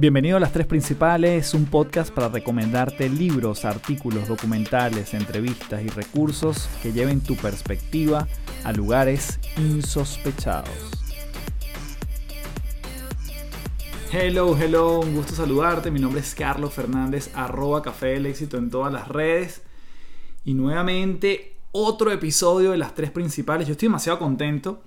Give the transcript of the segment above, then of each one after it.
Bienvenido a Las Tres Principales, un podcast para recomendarte libros, artículos, documentales, entrevistas y recursos que lleven tu perspectiva a lugares insospechados. Hello, hello, un gusto saludarte. Mi nombre es Carlos Fernández, arroba Café del Éxito en todas las redes. Y nuevamente otro episodio de Las Tres Principales. Yo estoy demasiado contento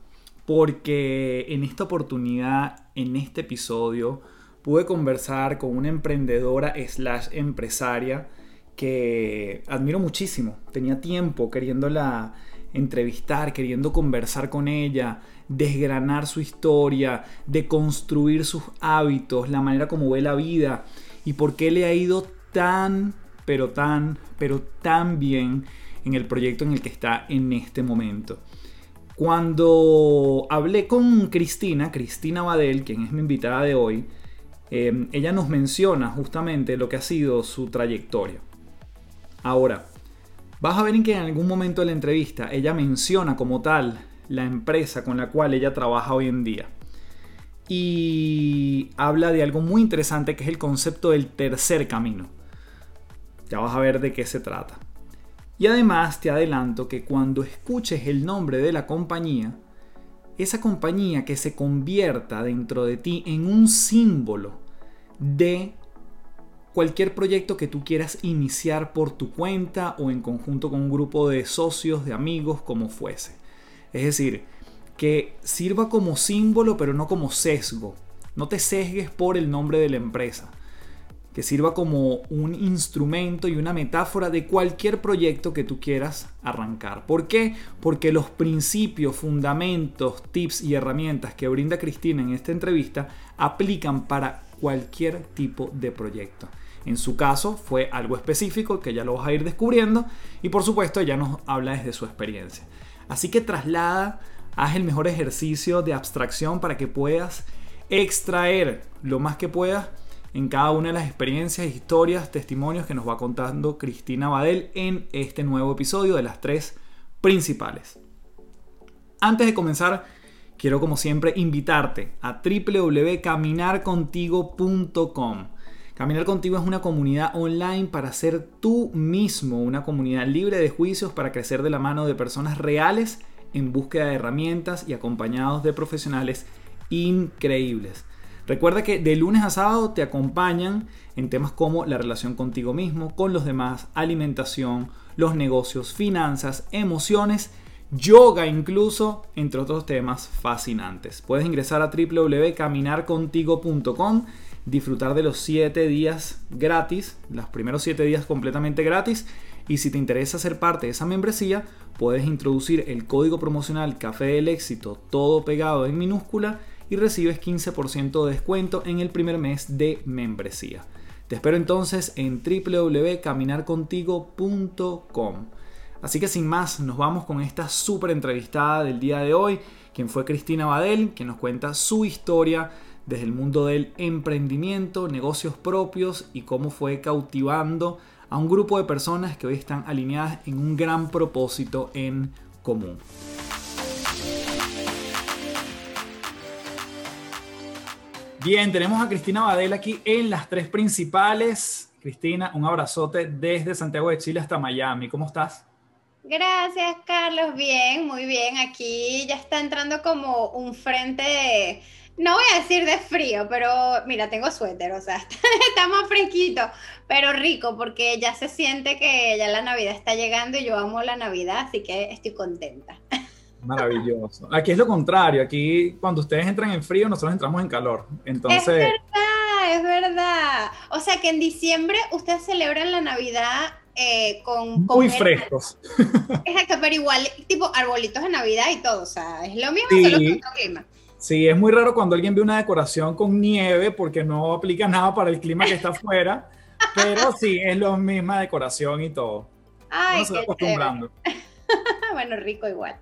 porque en esta oportunidad, en este episodio, pude conversar con una emprendedora slash empresaria que admiro muchísimo. Tenía tiempo queriéndola entrevistar, queriendo conversar con ella, desgranar su historia, de construir sus hábitos, la manera como ve la vida y por qué le ha ido tan, pero tan, pero tan bien en el proyecto en el que está en este momento. Cuando hablé con Cristina, Cristina Badel, quien es mi invitada de hoy, em, ella nos menciona justamente lo que ha sido su trayectoria. Ahora, vas a ver en que en algún momento de la entrevista ella menciona como tal la empresa con la cual ella trabaja hoy en día. Y habla de algo muy interesante que es el concepto del tercer camino. Ya vas a ver de qué se trata. Y además te adelanto que cuando escuches el nombre de la compañía, esa compañía que se convierta dentro de ti en un símbolo de cualquier proyecto que tú quieras iniciar por tu cuenta o en conjunto con un grupo de socios, de amigos, como fuese. Es decir, que sirva como símbolo pero no como sesgo. No te sesgues por el nombre de la empresa que sirva como un instrumento y una metáfora de cualquier proyecto que tú quieras arrancar. ¿Por qué? Porque los principios, fundamentos, tips y herramientas que brinda Cristina en esta entrevista aplican para cualquier tipo de proyecto. En su caso fue algo específico que ya lo vas a ir descubriendo y por supuesto ella nos habla desde su experiencia. Así que traslada, haz el mejor ejercicio de abstracción para que puedas extraer lo más que puedas en cada una de las experiencias, historias, testimonios que nos va contando Cristina Badel en este nuevo episodio de las tres principales. Antes de comenzar, quiero como siempre invitarte a www.caminarcontigo.com. Caminar contigo es una comunidad online para ser tú mismo, una comunidad libre de juicios para crecer de la mano de personas reales en búsqueda de herramientas y acompañados de profesionales increíbles. Recuerda que de lunes a sábado te acompañan en temas como la relación contigo mismo, con los demás, alimentación, los negocios, finanzas, emociones, yoga incluso, entre otros temas fascinantes. Puedes ingresar a www.caminarcontigo.com, disfrutar de los 7 días gratis, los primeros 7 días completamente gratis. Y si te interesa ser parte de esa membresía, puedes introducir el código promocional Café del Éxito, todo pegado en minúscula y recibes 15% de descuento en el primer mes de membresía. Te espero entonces en www.caminarcontigo.com. Así que sin más, nos vamos con esta súper entrevistada del día de hoy, quien fue Cristina Badel, que nos cuenta su historia desde el mundo del emprendimiento, negocios propios y cómo fue cautivando a un grupo de personas que hoy están alineadas en un gran propósito en común. Bien, tenemos a Cristina Badel aquí en las tres principales. Cristina, un abrazote desde Santiago de Chile hasta Miami. ¿Cómo estás? Gracias, Carlos. Bien, muy bien. Aquí ya está entrando como un frente, no voy a decir de frío, pero mira, tengo suéter, o sea, está, más fresquito, pero rico, porque ya se siente que ya la Navidad está llegando y yo amo la Navidad, así que estoy contenta. Maravilloso. Aquí es lo contrario. Aquí, cuando ustedes entran en frío, nosotros entramos en calor. Entonces. Es verdad, es verdad. O sea que en diciembre ustedes celebran la Navidad eh, con, Muy frescos. Exacto, pero igual, tipo arbolitos de Navidad y todo. O sea, es lo mismo, sí. solo que otro clima. Sí, es muy raro cuando alguien ve una decoración con nieve porque no aplica nada para el clima que está afuera. pero sí, es la misma decoración y todo. Ay, se acostumbrando. bueno, rico igual.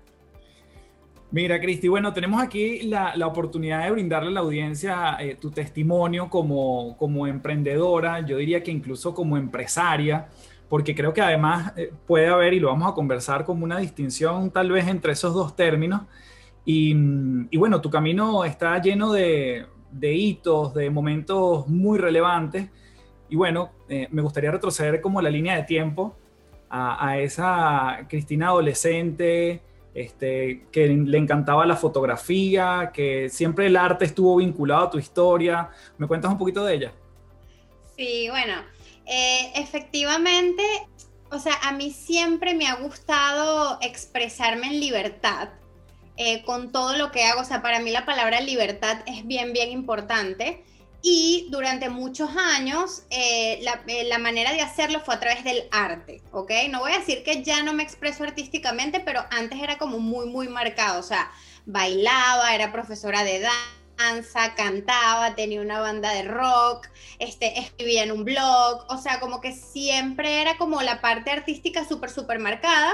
Mira, Cristi, bueno, tenemos aquí la, oportunidad de brindarle a la audiencia eh, tu testimonio como, como emprendedora, yo diría que incluso como empresaria, porque creo que además eh, puede haber, y lo vamos a conversar como una distinción tal vez entre esos dos términos. Y, y bueno, tu camino está lleno de, de hitos, de momentos muy relevantes. Y bueno, eh, me gustaría retroceder como la línea de tiempo a, esa Cristina adolescente, este, que le encantaba la fotografía, que siempre el arte estuvo vinculado a tu historia. ¿Me cuentas un poquito de ella? Sí, bueno, eh, efectivamente, o sea, a mí siempre me ha gustado expresarme en libertad. Eh, con todo lo que hago, o sea, para mí la palabra libertad es bien, bien importante. Y durante muchos años eh, la, manera de hacerlo fue a través del arte, ¿ok? No voy a decir que ya no me expreso artísticamente, pero antes era como muy, muy marcado, o sea, bailaba, era profesora de danza cantaba, tenía una banda de rock, este, escribía en un blog, o sea, como que siempre era como la parte artística súper, súper marcada.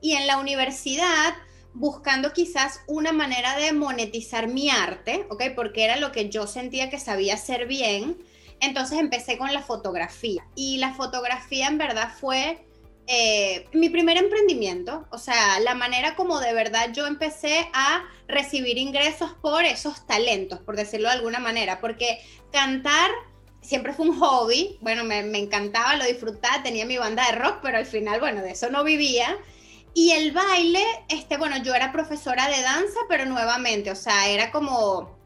Y en la universidad, buscando quizás una manera de monetizar mi arte, ¿ok? Porque era lo que yo sentía que sabía hacer bien. Entonces empecé con la fotografía. Y la fotografía en verdad fue eh, mi primer emprendimiento, o sea, la manera como de verdad yo empecé a recibir ingresos por esos talentos, por decirlo de alguna manera, porque cantar siempre fue un hobby, bueno, me, encantaba, lo disfrutaba, tenía mi banda de rock, pero al final, bueno, de eso no vivía. Y el baile, este, bueno, yo era profesora de danza, pero nuevamente, o sea, era como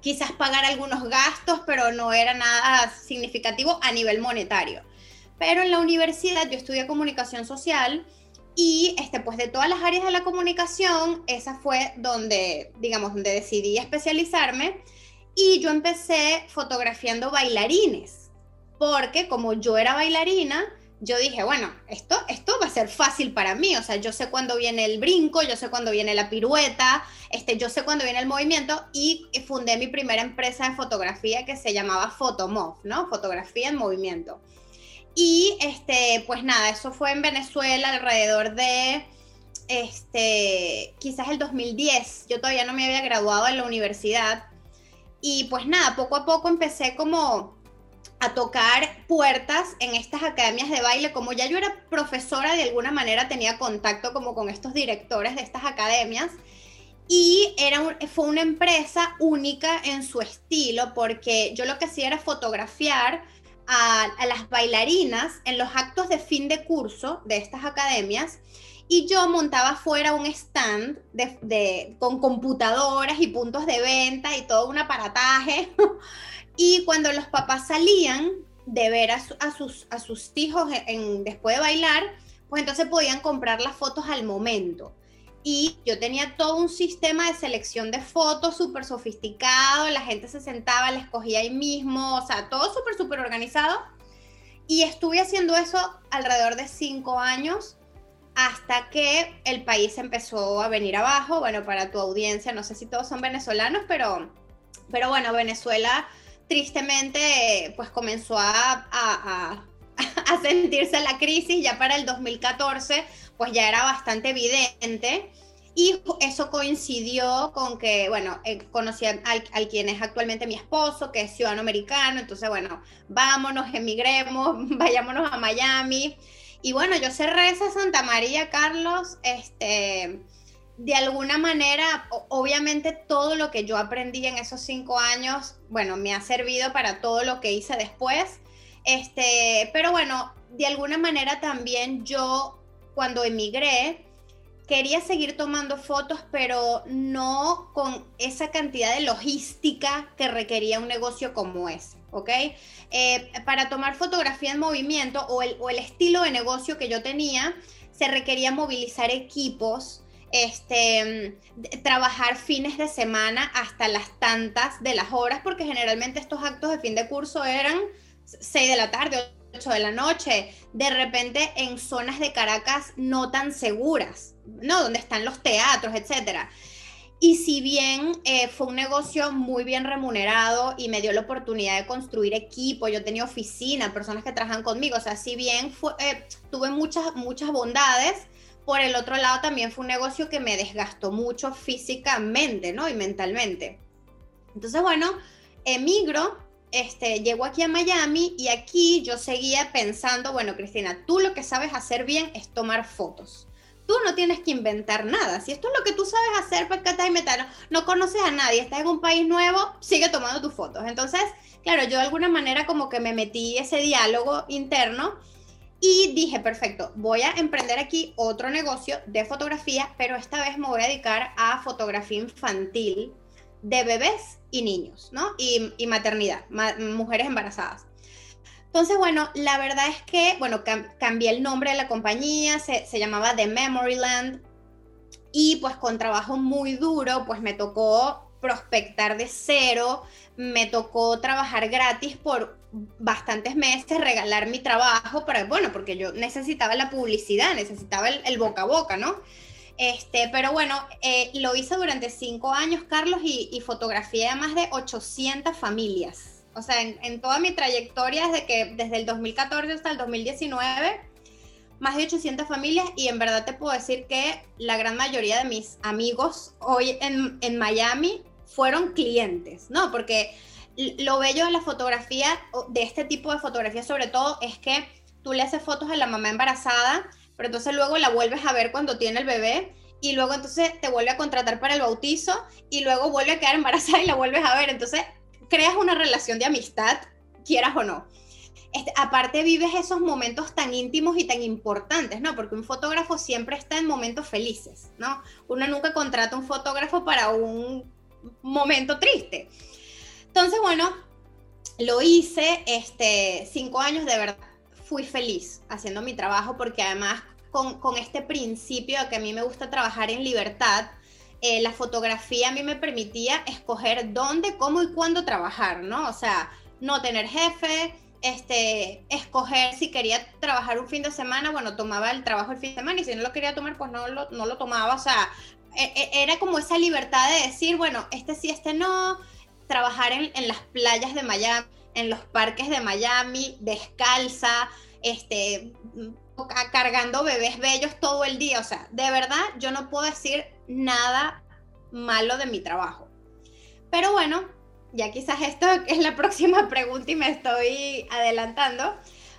quizás pagar algunos gastos, pero no era nada significativo a nivel monetario. Pero en la universidad yo estudié comunicación social y este, pues de todas las áreas de la comunicación, esa fue donde, digamos, donde decidí especializarme y yo empecé fotografiando bailarines, porque como yo era bailarina, yo dije, bueno, esto, esto va a ser fácil para mí, o sea, yo sé cuándo viene el brinco, yo sé cuándo viene la pirueta, este, yo sé cuándo viene el movimiento y fundé mi primera empresa de fotografía que se llamaba Photomov, ¿no? Fotografía en movimiento. Y este, pues nada, eso fue en Venezuela alrededor de este, quizás el 2010. Yo todavía no me había graduado en la universidad. Y pues nada, poco a poco empecé como a tocar puertas en estas academias de baile. Como ya yo era profesora, de alguna manera tenía contacto como con estos directores de estas academias. Y era fue una empresa única en su estilo, porque yo lo que hacía era fotografiar a, las bailarinas en los actos de fin de curso de estas academias y yo montaba fuera un stand de, con computadoras y puntos de venta y todo un aparataje. y cuando los papás salían de ver a, sus, a sus hijos en, después de bailar, pues entonces podían comprar las fotos al momento y yo tenía todo un sistema de selección de fotos súper sofisticado, la gente se sentaba, la escogía ahí mismo, o sea, todo súper, súper organizado. Y estuve haciendo eso alrededor de cinco años hasta que el país empezó a venir abajo. Bueno, para tu audiencia, no sé si todos son venezolanos, pero, pero bueno, Venezuela tristemente pues comenzó a, a, a sentirse la crisis ya para el 2014 pues ya era bastante evidente. Y eso coincidió con que, bueno, eh, conocí al, quien es actualmente mi esposo, que es ciudadano americano, entonces, bueno, vámonos, emigremos, vayámonos a Miami. Y bueno, yo cerré esa Santa María, Carlos, este, de alguna manera, obviamente todo lo que yo aprendí en esos cinco años, bueno, me ha servido para todo lo que hice después. Este, pero bueno, de alguna manera también yo cuando emigré, quería seguir tomando fotos, pero no con esa cantidad de logística que requería un negocio como ese, ¿ok? Eh, para tomar fotografía en movimiento o el, o el, estilo de negocio que yo tenía, se requería movilizar equipos, este, trabajar fines de semana hasta las tantas de las horas, porque generalmente estos actos de fin de curso eran 6 de la tarde, 8 de la noche, de repente en zonas de Caracas no tan seguras, ¿no? Donde están los teatros, etcétera. Y si bien eh, fue un negocio muy bien remunerado y me dio la oportunidad de construir equipo, yo tenía oficina, personas que trabajan conmigo, o sea, si bien eh, tuve muchas, muchas bondades, por el otro lado también fue un negocio que me desgastó mucho físicamente, ¿no? Y mentalmente. Entonces, bueno, emigro este, llego aquí a Miami y aquí yo seguía pensando, bueno, Cristina, tú lo que sabes hacer bien es tomar fotos. tú no tienes que inventar nada. Si esto es lo que tú sabes hacer, pues y metal, no conoces a nadie, estás en un país nuevo, sigue tomando tus fotos. Entonces, claro, yo de alguna manera como que me metí ese diálogo interno y dije, perfecto, voy a emprender aquí otro negocio de fotografía, pero esta vez me voy a dedicar a fotografía infantil de bebés y niños, ¿no? Y, maternidad, mujeres embarazadas. Entonces, bueno, la verdad es que, bueno, cambié el nombre de la compañía, se, se llamaba The Memoryland y pues con trabajo muy duro, pues me tocó prospectar de cero, me tocó trabajar gratis por bastantes meses, regalar mi trabajo, para, bueno, porque yo necesitaba la publicidad, necesitaba el, boca a boca, ¿no? Este, pero bueno, eh, lo hice durante cinco años, Carlos, y, y fotografié a más de 800 familias. O sea, en, toda mi trayectoria, desde, que, desde el 2014 hasta el 2019, más de 800 familias y en verdad te puedo decir que la gran mayoría de mis amigos hoy en, en Miami fueron clientes, ¿no? Porque lo bello de la fotografía, de este tipo de fotografía sobre todo, es que tú le haces fotos a la mamá embarazada, pero entonces luego la vuelves a ver cuando tiene el bebé y luego entonces te vuelve a contratar para el bautizo y luego vuelve a quedar embarazada y la vuelves a ver. Entonces creas una relación de amistad, quieras o no. Este, aparte vives esos momentos tan íntimos y tan importantes, ¿no? Porque un fotógrafo siempre está en momentos felices, ¿no? Uno nunca contrata un fotógrafo para un momento triste. Entonces, bueno, lo hice, este, cinco años de verdad, fui feliz haciendo mi trabajo porque además con, con este principio de que a mí me gusta trabajar en libertad, eh, la fotografía a mí me permitía escoger dónde, cómo y cuándo trabajar, ¿no? O sea, no tener jefe, este, escoger si quería trabajar un fin de semana, bueno, tomaba el trabajo el fin de semana y si no lo quería tomar, pues no lo, no lo tomaba, o sea, e, e, era como esa libertad de decir, bueno, este sí, este no, trabajar en, en, las playas de Miami, en los parques de Miami, descalza, este, cargando bebés bellos todo el día. O sea, de verdad yo no puedo decir nada malo de mi trabajo. Pero bueno, ya quizás esto es la próxima pregunta y me estoy adelantando.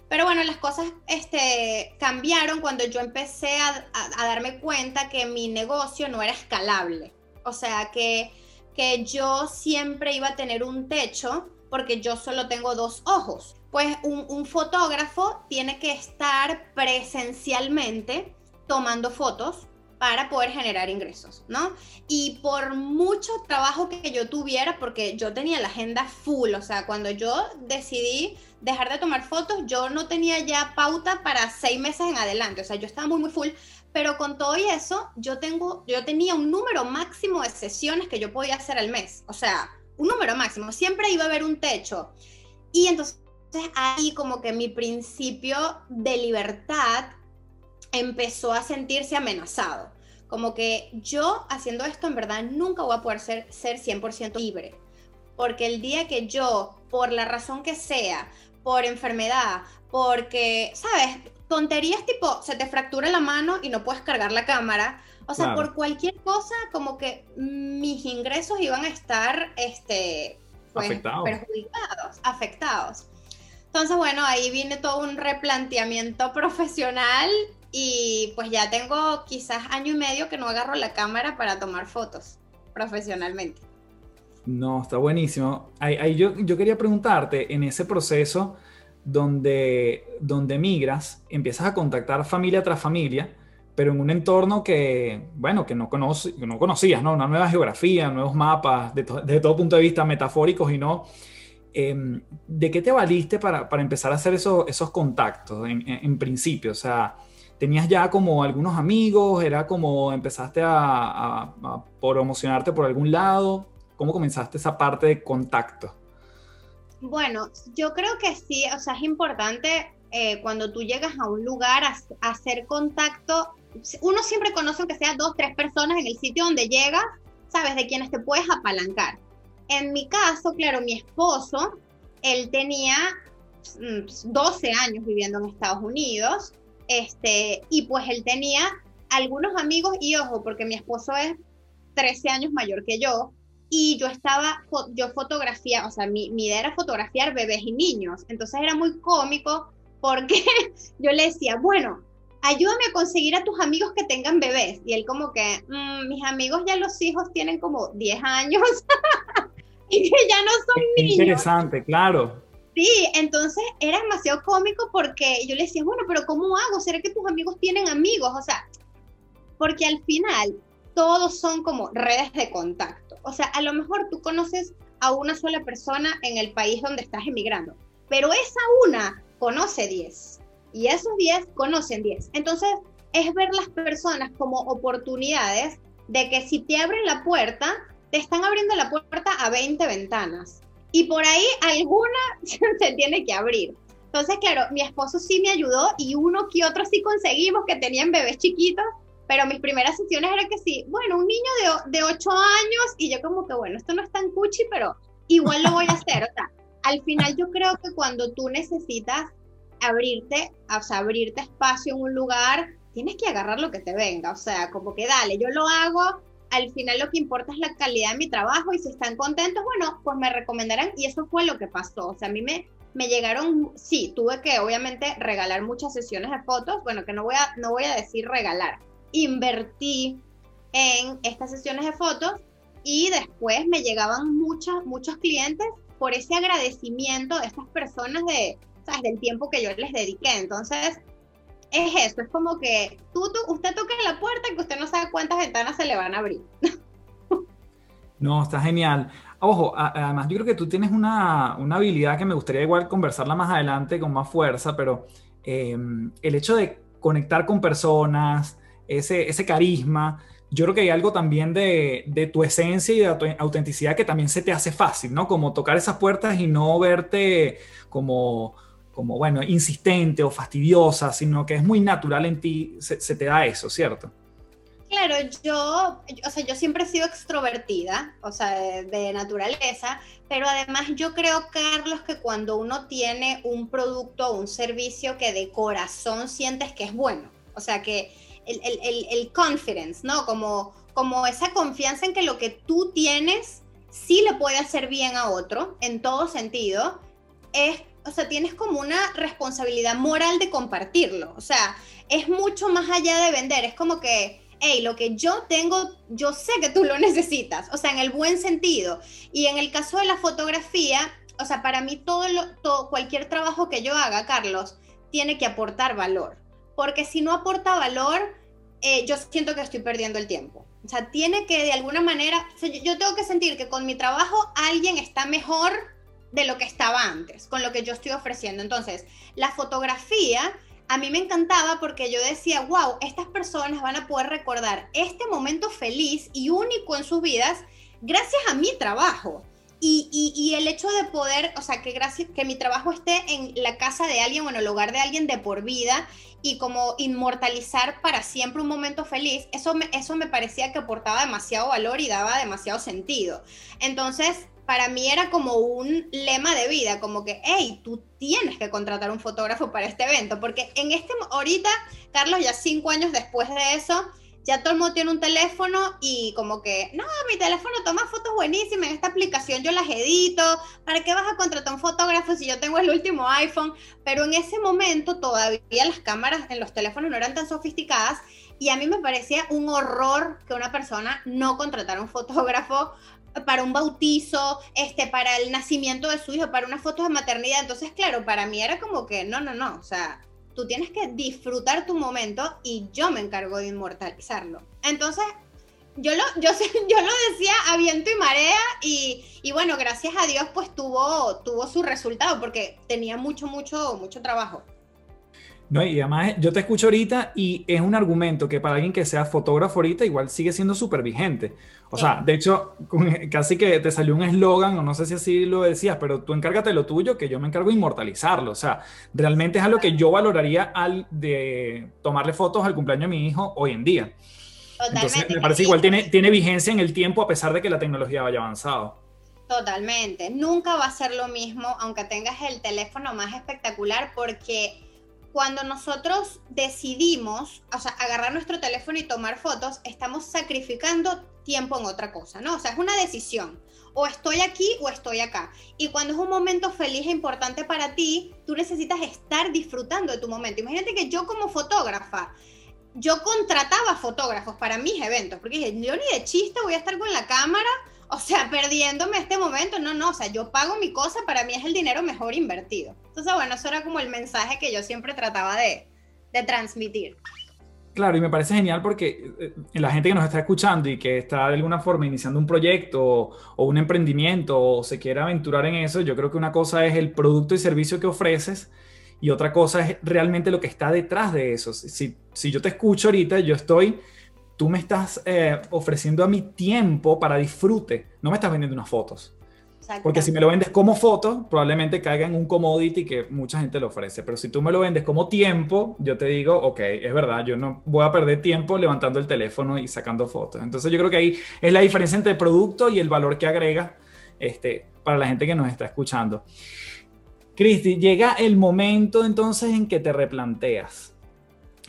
Pero bueno, las cosas este, cambiaron cuando yo empecé a, a darme cuenta que mi negocio no era escalable. O sea, que que yo siempre iba a tener un techo porque yo solo tengo dos ojos. Pues un, fotógrafo tiene que estar presencialmente tomando fotos para poder generar ingresos, ¿no? Y por mucho trabajo que yo tuviera, porque yo tenía la agenda full, o sea, cuando yo decidí dejar de tomar fotos, yo no tenía ya pauta para seis meses en adelante, o sea, yo estaba muy, muy full, pero con todo y eso, yo, tengo, yo tenía un número máximo de sesiones que yo podía hacer al mes. O sea, un número máximo. Siempre iba a haber un techo. Y entonces ahí como que mi principio de libertad empezó a sentirse amenazado. Como que yo haciendo esto en verdad nunca voy a poder ser, ser 100% libre. Porque el día que yo, por la razón que sea, por enfermedad, porque, ¿sabes? tonterías tipo, se te fractura la mano y no puedes cargar la cámara. O sea, por cualquier cosa, como que mis ingresos iban a estar este, pues, afectados. perjudicados, afectados. Entonces, bueno, ahí viene todo un replanteamiento profesional y pues ya tengo quizás año y medio que no agarro la cámara para tomar fotos profesionalmente. No, está buenísimo. Ahí, yo, yo quería preguntarte, en ese proceso, donde, donde migras, empiezas a contactar familia tras familia, pero en un entorno que, bueno, que no, conoce, no conocías, ¿no? Una nueva geografía, nuevos mapas, de desde todo punto de vista metafóricos y no. Em, ¿De qué te valiste para, para empezar a hacer esos, esos contactos en, en, principio? O sea, ¿tenías ya como algunos amigos? ¿Era como empezaste a, a, a promocionarte por algún lado? ¿Cómo comenzaste esa parte de contacto? Bueno, yo creo que sí, o sea, es importante eh, cuando tú llegas a un lugar a, hacer contacto. Uno siempre conoce aunque sea dos, tres personas en el sitio donde llegas, sabes, de quienes te puedes apalancar. En mi caso, claro, mi esposo, él tenía 12 mm, años viviendo en Estados Unidos, este, y pues él tenía algunos amigos, y ojo, porque mi esposo es 13 años mayor que yo, y yo estaba, yo fotografía, o sea, mi, mi, idea era fotografiar bebés y niños, entonces era muy cómico porque yo le decía, bueno, ayúdame a conseguir a tus amigos que tengan bebés. Y él como que, mm, mis amigos ya los hijos tienen como 10 años y que ya no son niños. Interesante, claro. Sí, entonces era demasiado cómico porque yo le decía, bueno, pero ¿cómo hago? ¿Será que tus amigos tienen amigos? O sea, porque al final todos son como redes de contacto. O sea, a lo mejor tú conoces a una sola persona en el país donde estás emigrando, pero esa una conoce 10 y esos 10 conocen 10. Entonces, es ver las personas como oportunidades de que si te abren la puerta, te están abriendo la puerta a 20 ventanas y por ahí alguna se tiene que abrir. Entonces, claro, mi esposo sí me ayudó y uno que otro sí conseguimos que tenían bebés chiquitos, pero mis primeras sesiones era que sí, bueno, un niño de, de 8 años y yo como que, bueno, esto no es tan cuchi, pero igual lo voy a hacer. O sea, al final yo creo que cuando tú necesitas abrirte, o sea, abrirte espacio en un lugar, tienes que agarrar lo que te venga, o sea, como que dale, yo lo hago, al final lo que importa es la calidad de mi trabajo y si están contentos, bueno, pues me recomendarán y eso fue lo que pasó. O sea, a mí me, me llegaron, sí, tuve que obviamente regalar muchas sesiones de fotos, bueno, que no voy a, no voy a decir regalar, invertí en estas sesiones de fotos y después me llegaban muchos, muchos clientes por ese agradecimiento de estas personas de, ¿sabes? del tiempo que yo les dediqué. Entonces, es eso, es como que tú, usted toca la puerta y que usted no sabe cuántas ventanas se le van a abrir. No, está genial. Ojo, además yo creo que tú tienes una, habilidad que me gustaría igual conversarla más adelante con más fuerza, pero em, el hecho de conectar con personas, ese, ese carisma, yo creo que hay algo también de, de, tu esencia y de tu autenticidad que también se te hace fácil, ¿no? Como tocar esas puertas y no verte como como, bueno, insistente o fastidiosa, sino que es muy natural en ti, se, te da eso, ¿cierto? Claro, yo, o sea, yo siempre he sido extrovertida, o sea, de, naturaleza, pero además yo creo, Carlos, que cuando uno tiene un producto o un servicio que de corazón sientes que es bueno, o sea, que el, el, el, confidence, ¿no? Como, como esa confianza en que lo que tú tienes sí le puede hacer bien a otro, en todo sentido, es o sea, tienes como una responsabilidad moral de compartirlo. O sea, es mucho más allá de vender. Es como que, hey, lo que yo tengo, yo sé que tú lo necesitas. O sea, en el buen sentido. Y en el caso de la fotografía, o sea, para mí todo, todo cualquier trabajo que yo haga, Carlos, tiene que aportar valor. Porque si no aporta valor, eh, yo siento que estoy perdiendo el tiempo. O sea, tiene que de alguna manera, yo tengo que sentir que con mi trabajo alguien está mejor de lo que estaba antes, con lo que yo estoy ofreciendo. Entonces, la fotografía a mí me encantaba porque yo decía, wow, estas personas van a poder recordar este momento feliz y único en sus vidas gracias a mi trabajo. Y, el hecho de poder, o sea, que, gracias, que mi trabajo esté en la casa de alguien o en el hogar de alguien de por vida y como inmortalizar para siempre un momento feliz, eso me, eso me parecía que aportaba demasiado valor y daba demasiado sentido. Entonces, para mí era como un lema de vida, como que, hey, tú tienes que contratar un fotógrafo para este evento, porque en este, ahorita, Carlos, ya cinco años después de eso, ya todo el mundo tiene un teléfono y como que, no, mi teléfono toma fotos buenísimas, en esta aplicación yo las edito, ¿para qué vas a contratar un fotógrafo si yo tengo el último iPhone? Pero en ese momento todavía las cámaras en los teléfonos no eran tan sofisticadas y a mí me parecía un horror que una persona no contratara un fotógrafo para un bautizo, este, para el nacimiento de su hijo, para una foto de maternidad. Entonces, claro, para mí era como que, no, no, no, o sea, tú tienes que disfrutar tu momento y yo me encargo de inmortalizarlo. Entonces, yo lo, yo, yo lo decía a viento y marea y, y, bueno, gracias a Dios pues tuvo, tuvo su resultado porque tenía mucho, mucho, mucho trabajo. No, y además yo te escucho ahorita y es un argumento que para alguien que sea fotógrafo ahorita igual sigue siendo súper vigente. O sea, de hecho, casi que te salió un eslogan, o no sé si así lo decías, pero tú encárgate de lo tuyo, que yo me encargo de inmortalizarlo. O sea, realmente es algo que yo valoraría al de tomarle fotos al cumpleaños de mi hijo hoy en día. Entonces, me parece igual tiene, tiene vigencia en el tiempo a pesar de que la tecnología vaya avanzado. Totalmente. Nunca va a ser lo mismo, aunque tengas el teléfono más espectacular, porque cuando nosotros decidimos, o sea, agarrar nuestro teléfono y tomar fotos, estamos sacrificando tiempo en otra cosa, ¿no? O sea, es una decisión. o estoy aquí o estoy acá. Y cuando es un momento feliz e importante para ti, tú necesitas estar disfrutando de tu momento. Imagínate que yo como fotógrafa, yo contrataba fotógrafos para mis eventos, porque dije, yo ni de chiste voy a estar con la cámara, o sea, perdiéndome este momento. No, no, o sea, yo pago mi cosa, para mí es el dinero mejor invertido. Entonces, bueno, eso era como el mensaje que yo siempre trataba de, de transmitir. Claro, y me parece genial porque eh, la gente que nos está escuchando y que está de alguna forma iniciando un proyecto o, un emprendimiento o se quiere aventurar en eso, yo creo que una cosa es el producto y servicio que ofreces y otra cosa es realmente lo que está detrás de eso. Si, si yo te escucho ahorita, yo estoy, tú me estás eh, ofreciendo a mi tiempo para disfrute, no me estás vendiendo unas fotos. Porque si me lo vendes como foto, probablemente caiga en un commodity que mucha gente lo ofrece. Pero si tú me lo vendes como tiempo, yo te digo, ok, es verdad, yo no voy a perder tiempo levantando el teléfono y sacando fotos. Entonces yo creo que ahí es la diferencia entre el producto y el valor que agrega este, para la gente que nos está escuchando. Cristi, llega el momento entonces en que te replanteas.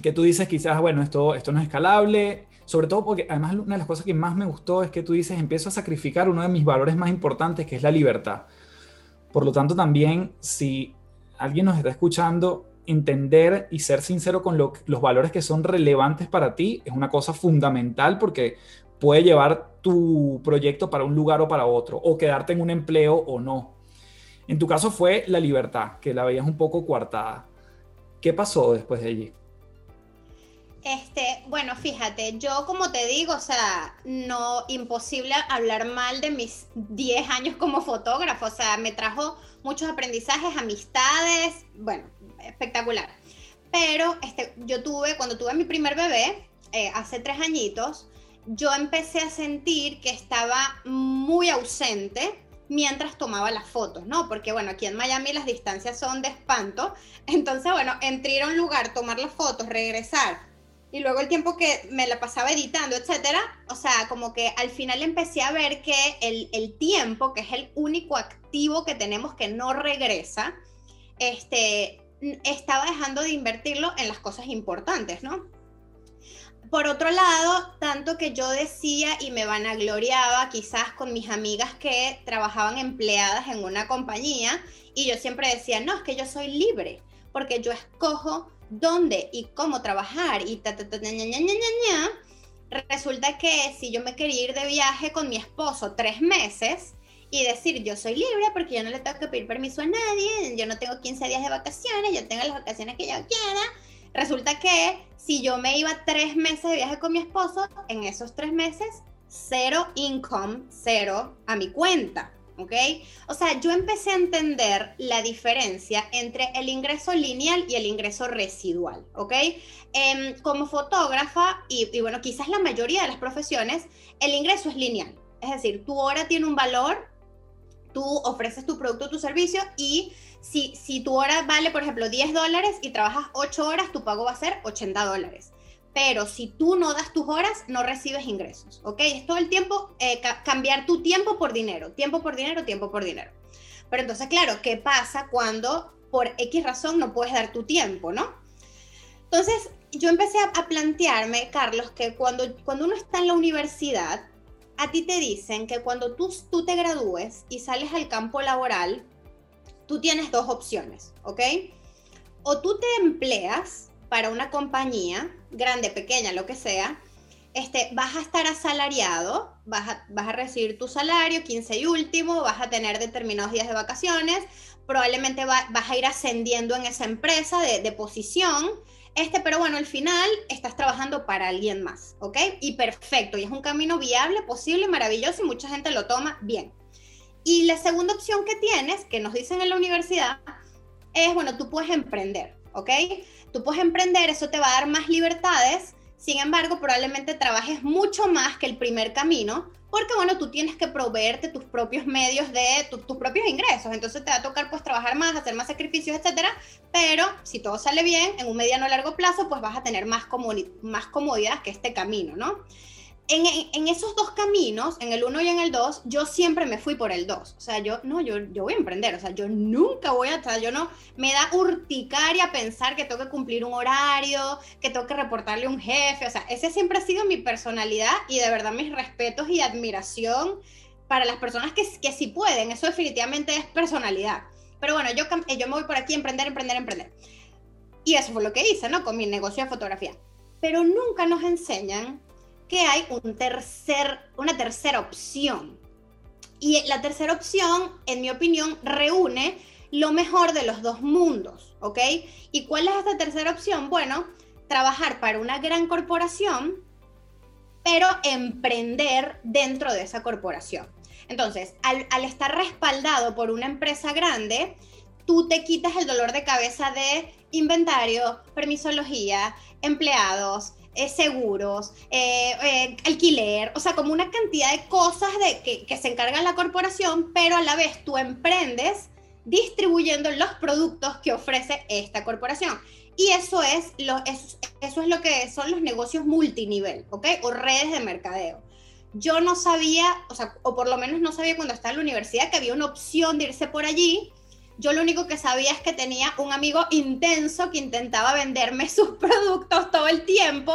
Que tú dices quizás, bueno, esto, esto no es escalable, sobre todo porque además una de las cosas que más me gustó es que tú dices, empiezo a sacrificar uno de mis valores más importantes, que es la libertad. Por lo tanto, también si alguien nos está escuchando, entender y ser sincero con los valores que son relevantes para ti es una cosa fundamental porque puede llevar tu proyecto para un lugar o para otro, o quedarte en un empleo o no. En tu caso fue la libertad, que la veías un poco coartada. ¿Qué pasó después de allí? Este, bueno, fíjate, yo como te digo, o sea, no imposible hablar mal de mis 10 años como fotógrafo, o sea, me trajo muchos aprendizajes, amistades, bueno, espectacular. Pero este, yo tuve, cuando tuve mi primer bebé, eh, hace tres añitos, yo empecé a sentir que estaba muy ausente mientras tomaba las fotos, ¿no? Porque bueno, aquí en Miami las distancias son de espanto. Entonces, bueno, entre ir a un lugar, tomar las fotos, regresar, y luego el tiempo que me la pasaba editando, etcétera, o sea, como que al final empecé a ver que el, el, tiempo, que es el único activo que tenemos que no regresa, este, estaba dejando de invertirlo en las cosas importantes, ¿no? Por otro lado, tanto que yo decía y me vanagloriaba quizás con mis amigas que trabajaban empleadas en una compañía y yo siempre decía, no, es que yo soy libre, porque yo escojo dónde y cómo trabajar y ta, ta, ta, ña, ña, ña, resulta que si yo me quería ir de viaje con mi esposo tres meses y decir yo soy libre porque yo no le tengo que pedir permiso a nadie, yo no tengo 15 días de vacaciones, yo tengo las vacaciones que yo quiera, resulta que si yo me iba tres meses de viaje con mi esposo, en esos tres meses, cero income, cero a mi cuenta. ¿Ok? O sea, yo empecé a entender la diferencia entre el ingreso lineal y el ingreso residual, ¿ok? Em, como fotógrafa, y, y, bueno, quizás la mayoría de las profesiones, el ingreso es lineal. Es decir, tu hora tiene un valor, tú ofreces tu producto o tu servicio y si, si tu hora vale, por ejemplo, 10 dólares y trabajas 8 horas, tu pago va a ser 80 dólares pero si tú no das tus horas, no recibes ingresos, ¿ok? Es todo el tiempo eh, cambiar tu tiempo por dinero, tiempo por dinero, tiempo por dinero. Pero entonces, claro, ¿qué pasa cuando por X razón no puedes dar tu tiempo, ¿no? Entonces, yo empecé a, plantearme, Carlos, que cuando, cuando uno está en la universidad, a ti te dicen que cuando tú, tú te gradúes y sales al campo laboral, tú tienes dos opciones, ¿ok? O tú te empleas para una compañía, grande, pequeña, lo que sea, este, vas a estar asalariado, vas a, recibir tu salario, 15 y último, vas a tener determinados días de vacaciones, probablemente vas a ir ascendiendo en esa empresa de, de, posición, este, pero bueno, al final estás trabajando para alguien más, ¿ok? Y perfecto, y es un camino viable, posible, maravilloso y mucha gente lo toma bien. Y la segunda opción que tienes, que nos dicen en la universidad, es, bueno, tú puedes emprender, ¿ok? Tú puedes emprender, eso te va a dar más libertades, sin embargo, probablemente trabajes mucho más que el primer camino, porque bueno, tú tienes que proveerte tus propios medios de tus propios ingresos, entonces te va a tocar pues trabajar más, hacer más sacrificios, etcétera, pero si todo sale bien, en un mediano o largo plazo, pues vas a tener más, más comodidad que este camino, ¿no? En, esos dos caminos, en el uno y en el dos, yo siempre me fui por el dos. O sea, yo, no, yo, yo voy a emprender. O sea, yo nunca voy a, o yo no, me da urticaria pensar que tengo que cumplir un horario, que tengo que reportarle a un jefe. O sea, ese siempre ha sido mi personalidad y de verdad mis respetos y admiración para las personas que, que sí pueden, eso definitivamente es personalidad. Pero bueno, yo, yo me voy por aquí, emprender, emprender, emprender. Y eso fue lo que hice, ¿no? Con mi negocio de fotografía. Pero nunca nos enseñan que hay un tercer, una tercera opción. Y la tercera opción, en mi opinión, reúne lo mejor de los dos mundos, ¿ok? ¿Y cuál es esta tercera opción? Bueno, trabajar para una gran corporación, pero emprender dentro de esa corporación. Entonces, al, al, estar respaldado por una empresa grande, tú te quitas el dolor de cabeza de inventario, permisología, empleados, eh, seguros, eh, eh, alquiler, o sea, como una cantidad de cosas de, que, se encarga la corporación, pero a la vez tú emprendes distribuyendo los productos que ofrece esta corporación. Y eso es lo, eso es lo que son los negocios multinivel, ¿ok? O redes de mercadeo. Yo no sabía, o sea, o por lo menos no sabía cuando estaba en la universidad que había una opción de irse por allí. Yo lo único que sabía es que tenía un amigo intenso que intentaba venderme sus productos todo el tiempo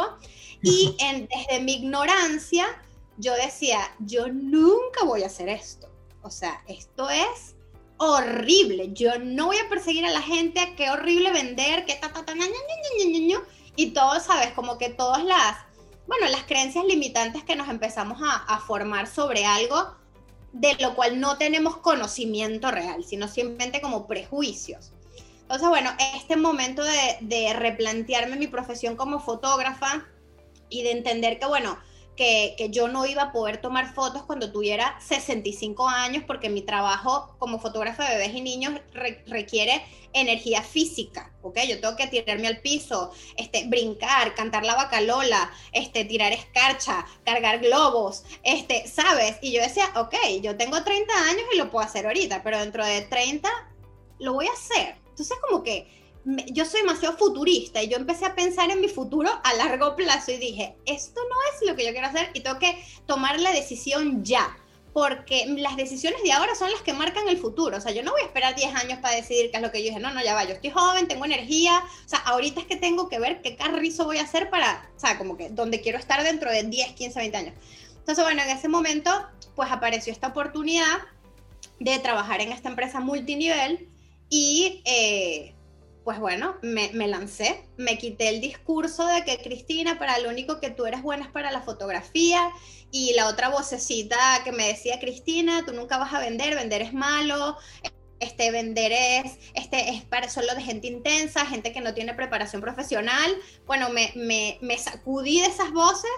y en, desde mi ignorancia yo decía, yo nunca voy a hacer esto. O sea, esto es horrible. Yo no voy a perseguir a la gente, qué horrible vender, qué ta, ta, ta, y todo, ¿sabes? Como que todas las, bueno, las creencias limitantes que nos empezamos a, a, formar sobre algo de lo cual no tenemos conocimiento real, sino simplemente como prejuicios. Entonces, bueno, este momento de, de replantearme mi profesión como fotógrafa y de entender que, bueno, que, yo no iba a poder tomar fotos cuando tuviera 65 años porque mi trabajo como fotógrafa de bebés y niños re, requiere energía física, ¿ok? Yo tengo que tirarme al piso, este, brincar, cantar la bacalola, este, tirar escarcha, cargar globos, este, ¿sabes? Y yo decía, ok, yo tengo 30 años y lo puedo hacer ahorita, pero dentro de 30 lo voy a hacer. Entonces como que yo soy demasiado futurista y yo empecé a pensar en mi futuro a largo plazo y dije, esto no es lo que yo quiero hacer y tengo que tomar la decisión ya, porque las decisiones de ahora son las que marcan el futuro. O sea, yo no voy a esperar 10 años para decidir qué es lo que yo dije, no, no, ya va, yo estoy joven, tengo energía, o sea, ahorita es que tengo que ver qué carrizo voy a hacer para, o sea, como que donde quiero estar dentro de 10, 15, 20 años. Entonces, bueno, en ese momento, pues apareció esta oportunidad de trabajar en esta empresa multinivel y... Eh, pues bueno, me, lancé, me quité el discurso de que Cristina, para lo único que tú eres buena es para la fotografía y la otra vocecita que me decía, Cristina, tú nunca vas a vender, vender es malo, este, vender es, este, es para solo de gente intensa, gente que no tiene preparación profesional. Bueno, me, me sacudí de esas voces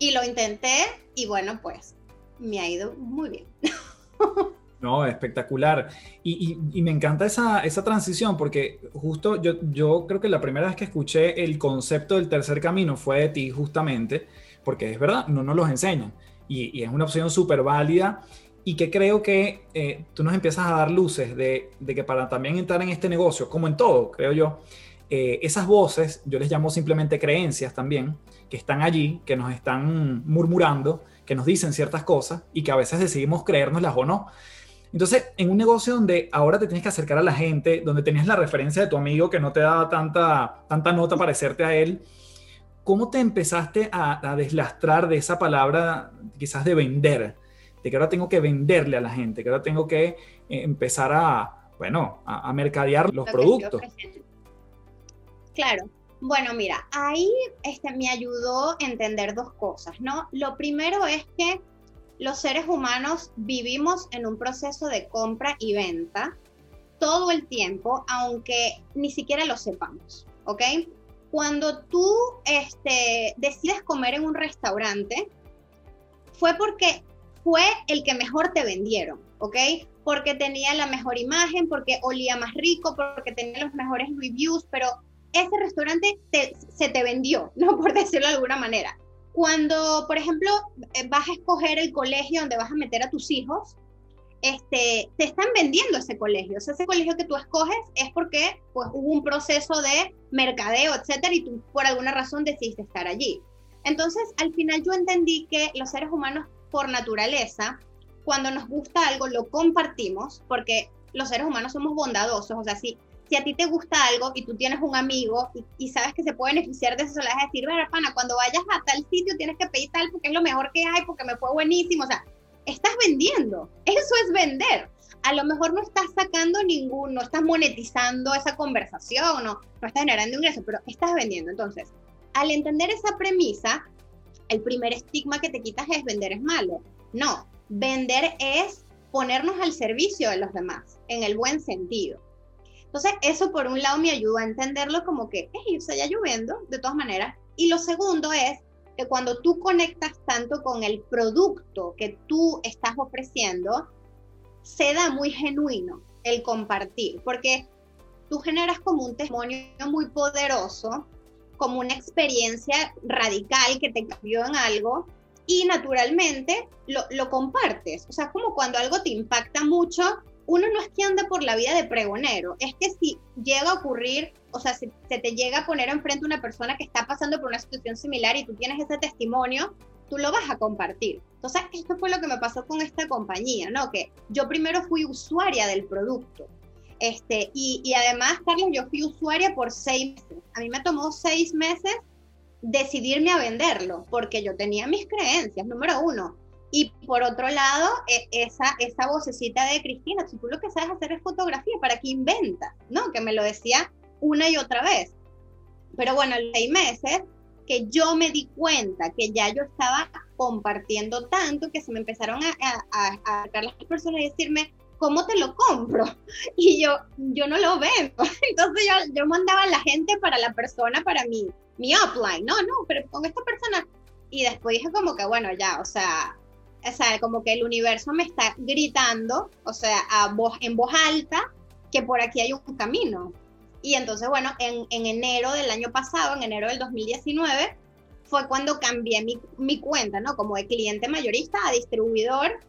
y lo intenté y bueno, pues me ha ido muy bien. No, espectacular. Y, me encanta esa, esa transición porque justo yo, yo creo que la primera vez que escuché el concepto del tercer camino fue de ti justamente, porque es verdad, no nos los enseñan. Y, y es una opción súper válida y que creo que eh, tú nos empiezas a dar luces de, de, que para también entrar en este negocio, como en todo, creo yo, eh, esas voces, yo les llamo simplemente creencias también, que están allí, que nos están murmurando, que nos dicen ciertas cosas y que a veces decidimos creérnoslas o no. Entonces, en un negocio donde ahora te tienes que acercar a la gente, donde tenías la referencia de tu amigo que no te daba tanta, tanta nota parecerte a él, ¿cómo te empezaste a, a, deslastrar de esa palabra quizás de vender? De que ahora tengo que venderle a la gente, que ahora tengo que eh, empezar a, bueno, a, a mercadear los Lo productos. Claro. Bueno, mira, ahí este, me ayudó a entender dos cosas, ¿no? Lo primero es que los seres humanos vivimos en un proceso de compra y venta todo el tiempo, aunque ni siquiera lo sepamos, ¿ok? Cuando tú este, decides comer en un restaurante, fue porque fue el que mejor te vendieron, ¿ok? Porque tenía la mejor imagen, porque olía más rico, porque tenía los mejores reviews, pero ese restaurante te, se te vendió, ¿no? Por decirlo de alguna manera. Cuando, por ejemplo, eh, vas a escoger el colegio donde vas a meter a tus hijos, este, te están vendiendo ese colegio. O sea, ese colegio que tú escoges es porque pues, hubo un proceso de mercadeo, etcétera, y tú por alguna razón decidiste estar allí. Entonces, al final yo entendí que los seres humanos, por naturaleza, cuando nos gusta algo, lo compartimos, porque los seres humanos somos bondadosos. O sea, si si a ti te gusta algo y tú tienes un amigo y, sabes que se puede beneficiar de eso, le vas a decir, bueno, pana, cuando vayas a tal sitio tienes que pedir tal porque es lo mejor que hay, porque me fue buenísimo. O sea, estás vendiendo. Eso es vender. A lo mejor no estás sacando ningún, no estás monetizando esa conversación, no, no estás generando ingresos, pero estás vendiendo. Entonces, al entender esa premisa, el primer estigma que te quitas es vender es malo. No, vender es ponernos al servicio de los demás, en el buen sentido. Entonces, eso por un lado me ayudó a entenderlo como que, hey, o sea, ya lloviendo, de todas maneras. Y lo segundo es que cuando tú conectas tanto con el producto que tú estás ofreciendo, se da muy genuino el compartir, porque tú generas como un testimonio muy poderoso, como una experiencia radical que te cambió en algo y naturalmente lo, lo compartes. O sea, como cuando algo te impacta mucho, uno no es que anda por la vida de pregonero, es que si llega a ocurrir, o sea, si se te llega a poner enfrente una persona que está pasando por una situación similar y tú tienes ese testimonio, tú lo vas a compartir. Entonces, esto fue lo que me pasó con esta compañía, ¿no? Que yo primero fui usuaria del producto. Este, y, y además, Carlos, yo fui usuaria por seis meses. A mí me tomó seis meses decidirme a venderlo, porque yo tenía mis creencias, número uno. Y por otro lado, e, esa, esa vocecita de Cristina, si tú lo que sabes hacer es fotografía, ¿para qué inventas? ¿No? Que me lo decía una y otra vez. Pero bueno, en seis meses que yo me di cuenta que ya yo estaba compartiendo tanto que se me empezaron a, a, a, las personas y decirme, ¿cómo te lo compro? Y yo, yo no lo veo. Entonces yo, yo mandaba a la gente para la persona, para mi, mi upline. No, no, pero con esta persona. Y después dije como que, bueno, ya, o sea, o sea, como que el universo me está gritando, o sea, a voz, en voz alta, que por aquí hay un camino. Y entonces, bueno, en, en enero del año pasado, en enero del 2019, fue cuando cambié mi, mi, cuenta, ¿no? Como de cliente mayorista a distribuidor.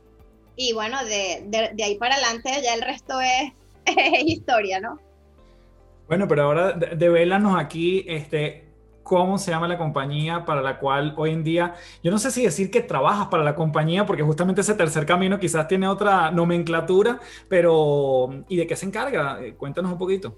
Y bueno, de, de, de ahí para adelante ya el resto es, es, historia, ¿no? Bueno, pero ahora devélanos aquí, este, cómo se llama la compañía para la cual hoy en día, yo no sé si decir que trabajas para la compañía, porque justamente ese tercer camino quizás tiene otra nomenclatura, pero ¿y de qué se encarga? Eh, cuéntanos un poquito.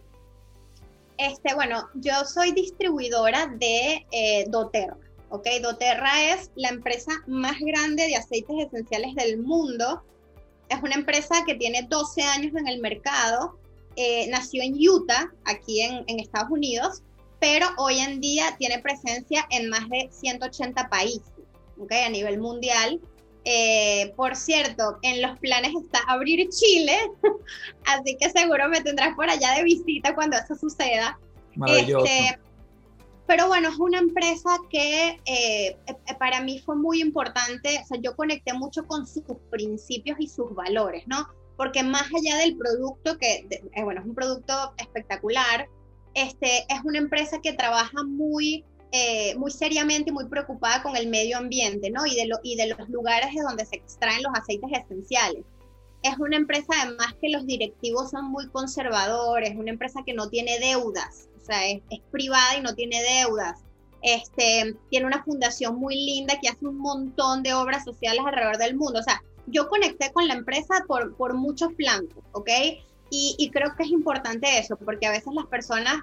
Este, bueno, yo soy distribuidora de eh, doTERRA, ¿ok? doTERRA es la empresa más grande de aceites esenciales del mundo. Es una empresa que tiene 12 años en el mercado. Eh, nació en Utah, aquí en, en Estados Unidos, pero hoy en día tiene presencia en más de 180 países, ¿okay? A nivel mundial. Eh, por cierto, en los planes está abrir Chile, así que seguro me tendrás por allá de visita cuando eso suceda. Maravilloso. Este, pero bueno, es una empresa que eh, para mí fue muy importante, o sea, yo conecté mucho con sus principios y sus valores, ¿no? Porque más allá del producto, que eh, bueno, es un producto espectacular, este, es una empresa que trabaja muy, eh, muy seriamente y muy preocupada con el medio ambiente, ¿no? Y de, lo, y de los lugares de donde se extraen los aceites esenciales. Es una empresa además que los directivos son muy conservadores, una empresa que no tiene deudas, o sea, es, es privada y no tiene deudas. Este, tiene una fundación muy linda que hace un montón de obras sociales alrededor del mundo. O sea, yo conecté con la empresa por, por muchos flancos, ¿ok? Y, creo que es importante eso, porque a veces las personas,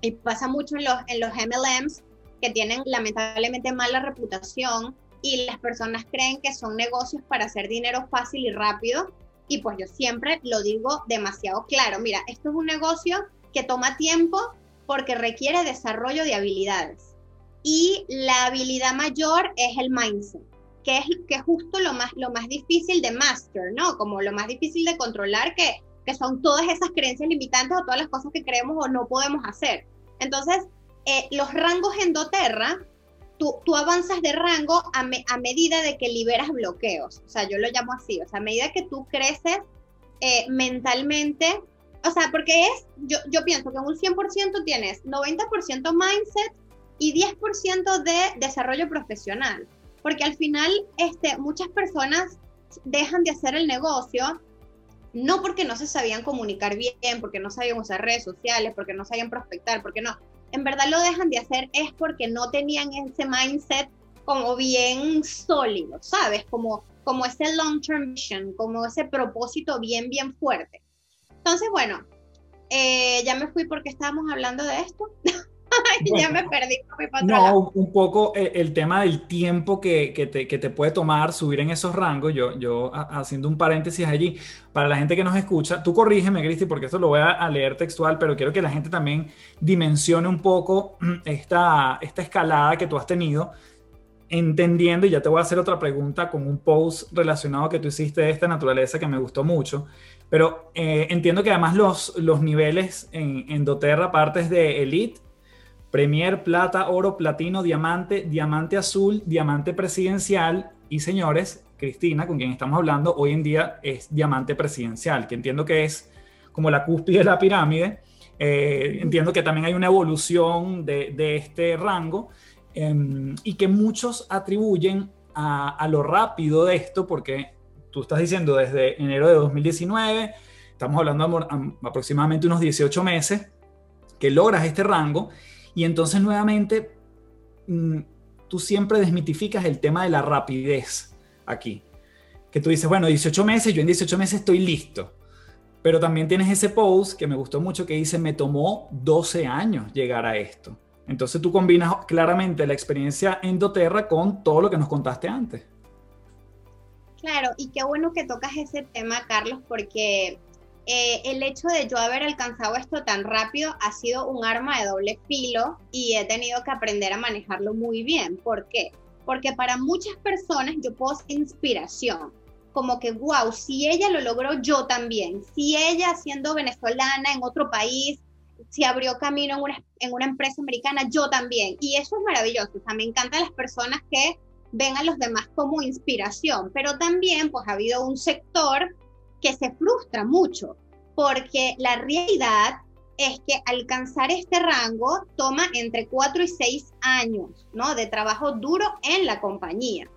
y pasa mucho en los, en los MLMs, que tienen lamentablemente mala reputación y las personas creen que son negocios para hacer dinero fácil y rápido. Y pues yo siempre lo digo demasiado claro, mira, esto es un negocio que toma tiempo porque requiere desarrollo de habilidades. Y la habilidad mayor es el mindset, que es, que es justo lo más, lo más difícil de master, ¿no? Como lo más difícil de controlar, que que son todas esas creencias limitantes o todas las cosas que creemos o no podemos hacer. Entonces, eh, los rangos en doTERRA, tú, tú avanzas de rango a, a, medida de que liberas bloqueos. O sea, yo lo llamo así. O sea, a medida que tú creces eh, mentalmente, o sea, porque es, yo, yo pienso que en un 100% tienes 90% mindset y 10% de desarrollo profesional. Porque al final, este, muchas personas dejan de hacer el negocio no porque no se sabían comunicar bien, porque no sabían usar redes sociales, porque no sabían prospectar, porque no, en verdad lo dejan de hacer es porque no tenían ese mindset como bien sólido, ¿sabes? Como, como ese long term vision, como ese propósito bien, bien fuerte. Entonces, bueno, eh, ya me fui porque estábamos hablando de esto. ya me perdí. No, un poco eh, el, tema del tiempo que, que, te, que, te, puede tomar subir en esos rangos. Yo, yo haciendo un paréntesis allí, para la gente que nos escucha, tú corrígeme, Cristi, porque esto lo voy a, leer textual, pero quiero que la gente también dimensione un poco esta, esta escalada que tú has tenido entendiendo, y ya te voy a hacer otra pregunta con un post relacionado que tú hiciste de esta naturaleza que me gustó mucho, pero eh, entiendo que además los, los niveles en, en doTERRA partes de Elite, Premier, Plata, Oro, Platino, Diamante, Diamante Azul, Diamante Presidencial y señores, Cristina, con quien estamos hablando, hoy en día es Diamante Presidencial, que entiendo que es como la cúspide de la pirámide. Eh, entiendo que también hay una evolución de, este rango Em, y que muchos atribuyen a, lo rápido de esto, porque tú estás diciendo desde enero de 2019, estamos hablando de aproximadamente unos 18 meses, que logras este rango, y entonces nuevamente mm, tú siempre desmitificas el tema de la rapidez aquí. Que tú dices, bueno, 18 meses, yo en 18 meses estoy listo. Pero también tienes ese post que me gustó mucho que dice, me tomó 12 años llegar a esto. Entonces tú combinas claramente la experiencia en doTERRA con todo lo que nos contaste antes. Claro, y qué bueno que tocas ese tema, Carlos, porque eh, el hecho de yo haber alcanzado esto tan rápido ha sido un arma de doble filo y he tenido que aprender a manejarlo muy bien. ¿Por qué? Porque para muchas personas yo puedo ser inspiración, como que, wow, si ella lo logró, yo también. Si ella siendo venezolana en otro país si abrió camino en una, en una empresa americana, yo también. Y eso es maravilloso. O sea, me encantan las personas que ven a los demás como inspiración, pero también pues ha habido un sector que se frustra mucho, porque la realidad es que alcanzar este rango toma entre 4 y 6 años, ¿no? De trabajo duro en la compañía.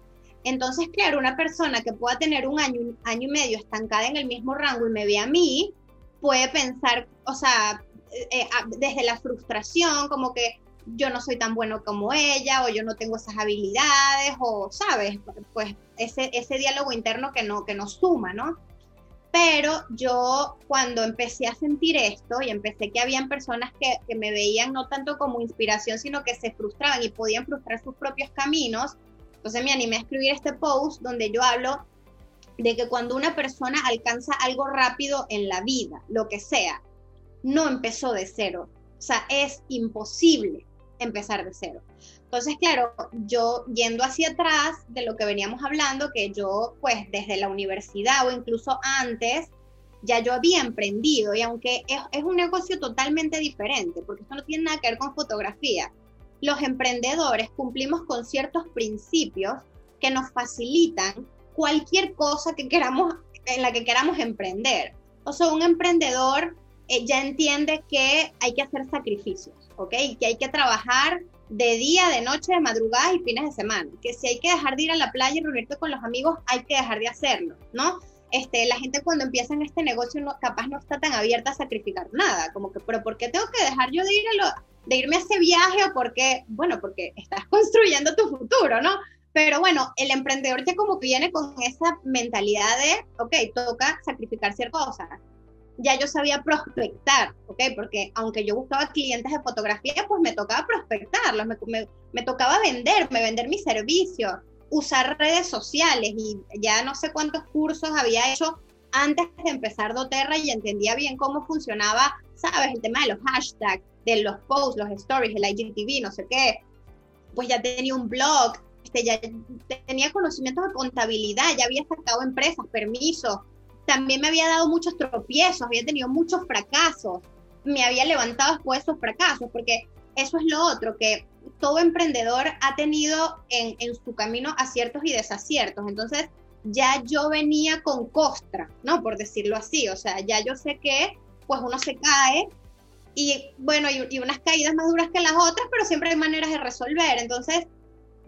Entonces, claro, una persona que pueda tener un año, año y medio estancada en el mismo rango y me ve a mí, puede pensar, o sea, eh, desde la frustración, como que yo no soy tan bueno como ella o yo no tengo esas habilidades o, ¿sabes? Pues ese, ese diálogo interno que, no, que nos suma, ¿no? Pero yo cuando empecé a sentir esto y empecé que habían personas que, que, me veían no tanto como inspiración, sino que se frustraban y podían frustrar sus propios caminos, entonces me animé a escribir este post donde yo hablo de que cuando una persona alcanza algo rápido en la vida, lo que sea, no empezó de cero. O sea, es imposible empezar de cero. Entonces, claro, yo yendo hacia atrás de lo que veníamos hablando, que yo pues desde la universidad o incluso antes, ya yo había emprendido y aunque es, un negocio totalmente diferente, porque esto no tiene nada que ver con fotografía, los emprendedores cumplimos con ciertos principios que nos facilitan cualquier cosa que queramos, en la que queramos emprender. O sea, un emprendedor ya entiende que hay que hacer sacrificios, ¿ok? Que hay que trabajar de día, de noche, de madrugada y fines de semana. Que si hay que dejar de ir a la playa y reunirte con los amigos, hay que dejar de hacerlo, ¿no? Este, la gente cuando empieza en este negocio no, capaz no está tan abierta a sacrificar nada, como que, pero ¿por qué tengo que dejar yo de ir de irme a ese viaje o por qué? Bueno, porque estás construyendo tu futuro, ¿no? Pero bueno, el emprendedor ya como que viene con esa mentalidad de, ok, toca sacrificar ciertas cosas ya yo sabía prospectar, ¿ok? Porque aunque yo buscaba clientes de fotografía, pues me tocaba prospectarlos, me, me, tocaba venderme, vender mi servicio, usar redes sociales y ya no sé cuántos cursos había hecho antes de empezar doTERRA y entendía bien cómo funcionaba, ¿sabes? El tema de los hashtags, de los posts, los stories, el IGTV, no sé qué. Pues ya tenía un blog, este, ya tenía conocimientos de contabilidad, ya había sacado empresas, permisos, también me había dado muchos tropiezos, había tenido muchos fracasos, me había levantado después de esos fracasos, porque eso es lo otro, que todo emprendedor ha tenido en, en su camino aciertos y desaciertos. Entonces, ya yo venía con costra, ¿no? Por decirlo así, o sea, ya yo sé que pues uno se cae y bueno, y, y, unas caídas más duras que las otras, pero siempre hay maneras de resolver. Entonces,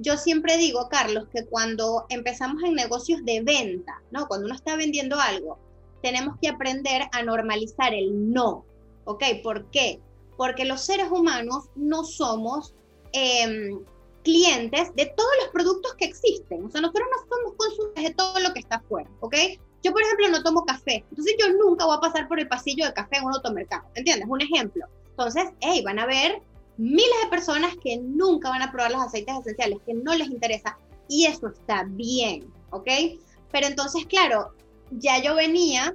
yo siempre digo, Carlos, que cuando empezamos en negocios de venta, ¿no? Cuando uno está vendiendo algo, tenemos que aprender a normalizar el no, ¿ok? ¿Por qué? Porque los seres humanos no somos em, clientes de todos los productos que existen. O sea, nosotros no somos consumidores de todo lo que está afuera, ¿ok? Yo, por ejemplo, no tomo café. Entonces, yo nunca voy a pasar por el pasillo de café en un automercado. ¿Entiendes? Un ejemplo. Entonces, hey, van a ver miles de personas que nunca van a probar los aceites esenciales, que no les interesa, y eso está bien, ¿ok? Pero entonces, claro, ya yo venía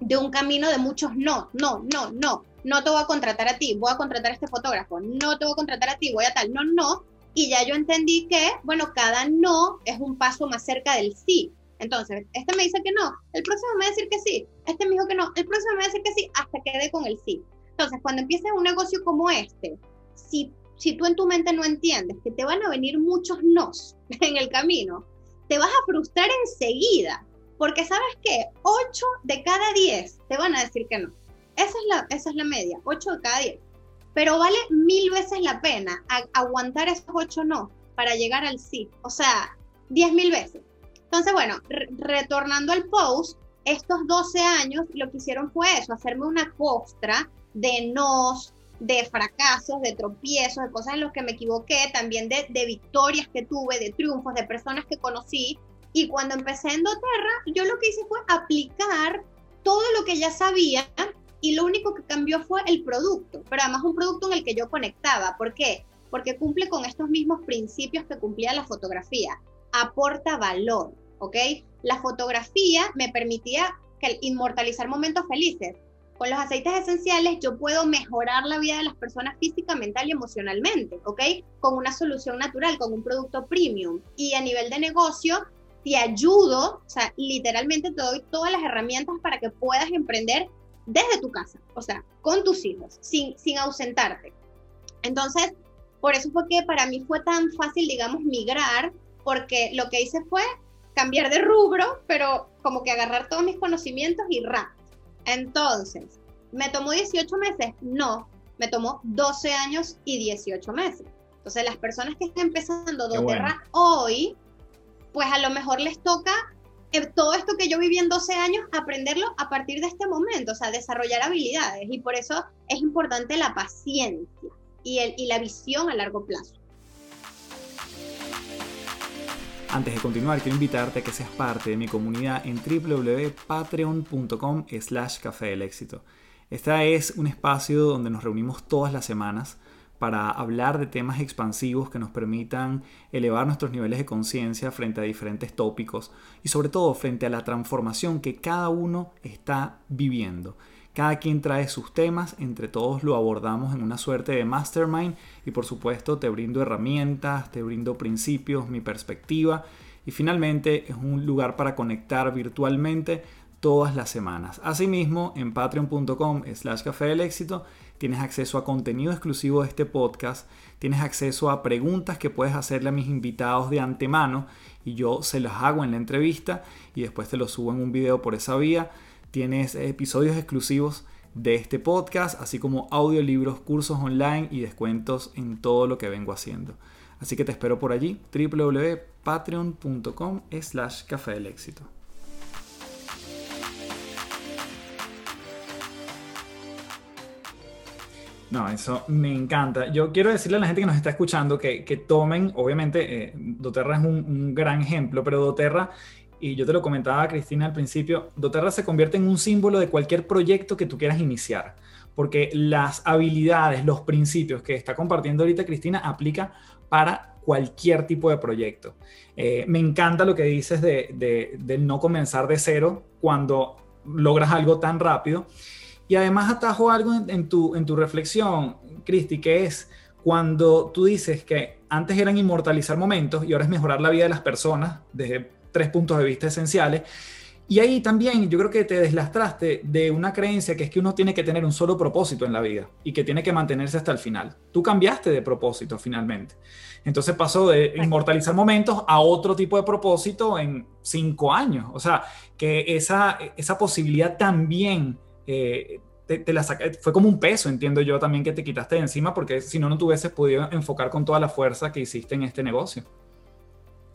de un camino de muchos no, no, no, no, no te voy a contratar a ti, voy a contratar a este fotógrafo, no te voy a contratar a ti, voy a tal, no, no, y ya yo entendí que, bueno, cada no es un paso más cerca del sí. Entonces, este me dice que no, el próximo me va a decir que sí, este me dijo que no, el próximo me va a decir que sí, hasta que quede con el sí. Entonces, cuando empieces un negocio como este, si, si tú en tu mente no entiendes que te van a venir muchos nos en el camino, te vas a frustrar enseguida, porque sabes que 8 de cada 10 te van a decir que no. Esa es la, esa es la media, 8 de cada 10. Pero vale mil veces la pena aguantar esos 8 no para llegar al sí. O sea, 10 mil veces. Entonces, bueno, retornando al post, estos 12 años lo que hicieron fue eso, hacerme una costra de nos, de fracasos, de tropiezos, de cosas en las que me equivoqué, también de, victorias que tuve, de triunfos, de personas que conocí. Y cuando empecé en doTERRA, yo lo que hice fue aplicar todo lo que ya sabía y lo único que cambió fue el producto, pero además un producto en el que yo conectaba. ¿Por qué? Porque cumple con estos mismos principios que cumplía la fotografía. Aporta valor, ¿ok? La fotografía me permitía inmortalizar momentos felices con los aceites esenciales yo puedo mejorar la vida de las personas física, mental y emocionalmente, ¿ok? Con una solución natural, con un producto premium. Y a nivel de negocio, te ayudo, o sea, literalmente te doy todas las herramientas para que puedas emprender desde tu casa, o sea, con tus hijos, sin, sin ausentarte. Entonces, por eso fue que para mí fue tan fácil, digamos, migrar, porque lo que hice fue cambiar de rubro, pero como que agarrar todos mis conocimientos y rap entonces, ¿me tomó 18 meses? No, me tomó 12 años y 18 meses. Entonces, las personas que están empezando doTERRA hoy, pues a lo mejor les toca eh, todo esto que yo viví en 12 años, aprenderlo a partir de este momento, o sea, desarrollar habilidades. Y por eso es importante la paciencia y, el, y la visión a largo plazo. Antes de continuar, quiero invitarte a que seas parte de mi comunidad en www.patreon.com slash café del éxito. Este es un espacio donde nos reunimos todas las semanas para hablar de temas expansivos que nos permitan elevar nuestros niveles de conciencia frente a diferentes tópicos y sobre todo frente a la transformación que cada uno está viviendo. Cada quien trae sus temas, entre todos lo abordamos en una suerte de mastermind y por supuesto te brindo herramientas, te brindo principios, mi perspectiva y finalmente es un lugar para conectar virtualmente todas las semanas. Asimismo, en patreon.com slash café del éxito tienes acceso a contenido exclusivo de este podcast, tienes acceso a preguntas que puedes hacerle a mis invitados de antemano y yo se las hago en la entrevista y después te lo subo en un video por esa vía Tienes episodios exclusivos de este podcast, así como audiolibros, cursos online y descuentos en todo lo que vengo haciendo. Así que te espero por allí, www.patreon.com slash café del éxito. No, eso me encanta. Yo quiero decirle a la gente que nos está escuchando que, tomen, obviamente, eh, doTERRA es un, un, gran ejemplo, pero doTERRA y yo te lo comentaba, Cristina, al principio, doTERRA se convierte en un símbolo de cualquier proyecto que tú quieras iniciar, porque las habilidades, los principios que está compartiendo ahorita Cristina aplica para cualquier tipo de proyecto. Eh, me encanta lo que dices de, no comenzar de cero cuando logras algo tan rápido. Y además atajo algo en, tu, en tu reflexión, Cristi, que es cuando tú dices que antes eran inmortalizar momentos y ahora es mejorar la vida de las personas desde tres puntos de vista esenciales. Y ahí también yo creo que te deslastraste de una creencia que es que uno tiene que tener un solo propósito en la vida y que tiene que mantenerse hasta el final. Tú cambiaste de propósito finalmente. Entonces pasó de inmortalizar momentos a otro tipo de propósito en cinco años. O sea, que esa, esa posibilidad también eh, te, la fue como un peso, entiendo yo también que te quitaste de encima porque si no, no te hubieses podido enfocar con toda la fuerza que hiciste en este negocio.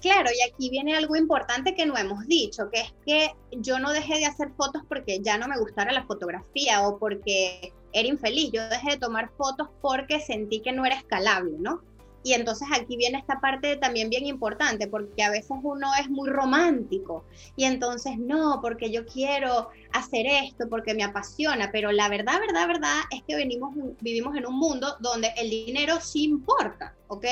Claro, y aquí viene algo importante que no hemos dicho, que es que yo no dejé de hacer fotos porque ya no me gustara la fotografía o porque era infeliz. Yo dejé de tomar fotos porque sentí que no era escalable, ¿no? y entonces aquí viene esta parte también bien importante, porque a veces uno es muy romántico y entonces no, porque yo quiero hacer esto, porque me apasiona, pero la verdad, verdad, verdad es que vivimos en un mundo donde el dinero sí importa, ¿ok?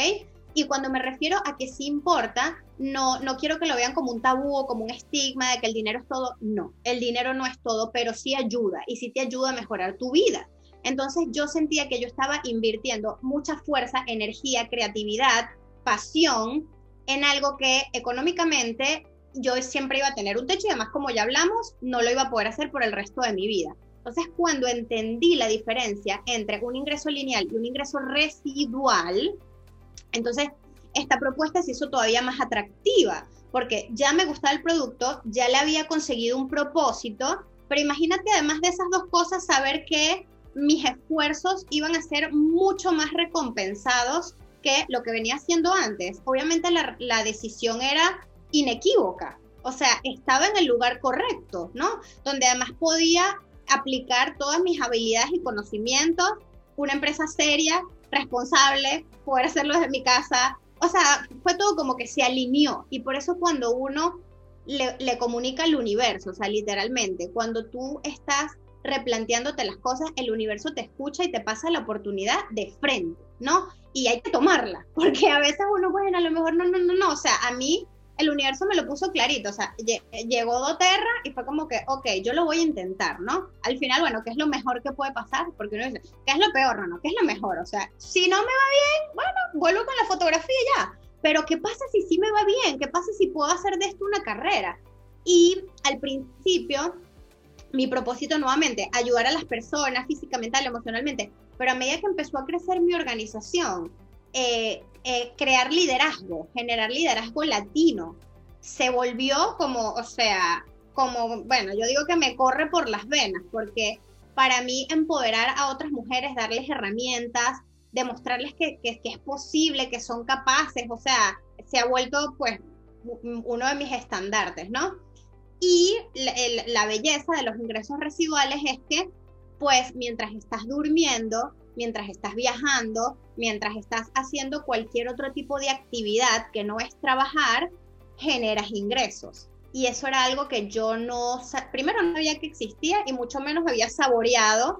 Y cuando me refiero a que sí importa, no, no quiero que lo vean como un tabú o como un estigma de que el dinero es todo. No, el dinero no es todo, pero sí ayuda y sí te ayuda a mejorar tu vida. Entonces yo sentía que yo estaba invirtiendo mucha fuerza, energía, creatividad, pasión en algo que económicamente yo siempre iba a tener un techo y además como ya hablamos, no lo iba a poder hacer por el resto de mi vida. Entonces cuando entendí la diferencia entre un ingreso lineal y un ingreso residual, entonces esta propuesta se hizo todavía más atractiva porque ya me gustaba el producto, ya le había conseguido un propósito, pero imagínate además de esas dos cosas saber que mis esfuerzos iban a ser mucho más recompensados que lo que venía haciendo antes. Obviamente la, decisión era inequívoca, o sea, estaba en el lugar correcto, ¿no? Donde además podía aplicar todas mis habilidades y conocimientos, una empresa seria, responsable, poder hacerlo desde mi casa. O sea, fue todo como que se alineó y por eso cuando uno le, le comunica al universo, o sea, literalmente, cuando tú estás replanteándote las cosas, el universo te escucha y te pasa la oportunidad de frente, ¿no? Y hay que tomarla, porque a veces uno, bueno, a lo mejor no, no, no, no, o sea, a mí el universo me lo puso clarito, o sea, llegó Doterra y fue como que, ok, yo lo voy a intentar, ¿no? Al final, bueno, ¿qué es lo mejor que puede pasar? Porque uno dice, ¿qué es lo peor, no, no? ¿Qué es lo mejor? O sea, si no me va bien, bueno, vuelvo con la fotografía ya, pero ¿qué pasa si sí me va bien? ¿Qué pasa si puedo hacer de esto una carrera? Y al principio mi propósito nuevamente, ayudar a las personas física, mental, emocionalmente, pero a medida que empezó a crecer mi organización, eh, eh, crear liderazgo, generar liderazgo latino, se volvió como, o sea, como, bueno, yo digo que me corre por las venas, porque para mí empoderar a otras mujeres, darles herramientas, demostrarles que, que, es posible, que son capaces, o sea, se ha vuelto pues uno de mis estandartes, ¿no? Y la, belleza de los ingresos residuales es que, pues, mientras estás durmiendo, mientras estás viajando, mientras estás haciendo cualquier otro tipo de actividad que no es trabajar, generas ingresos. Y eso era algo que yo no, primero no sabía que existía y mucho menos había saboreado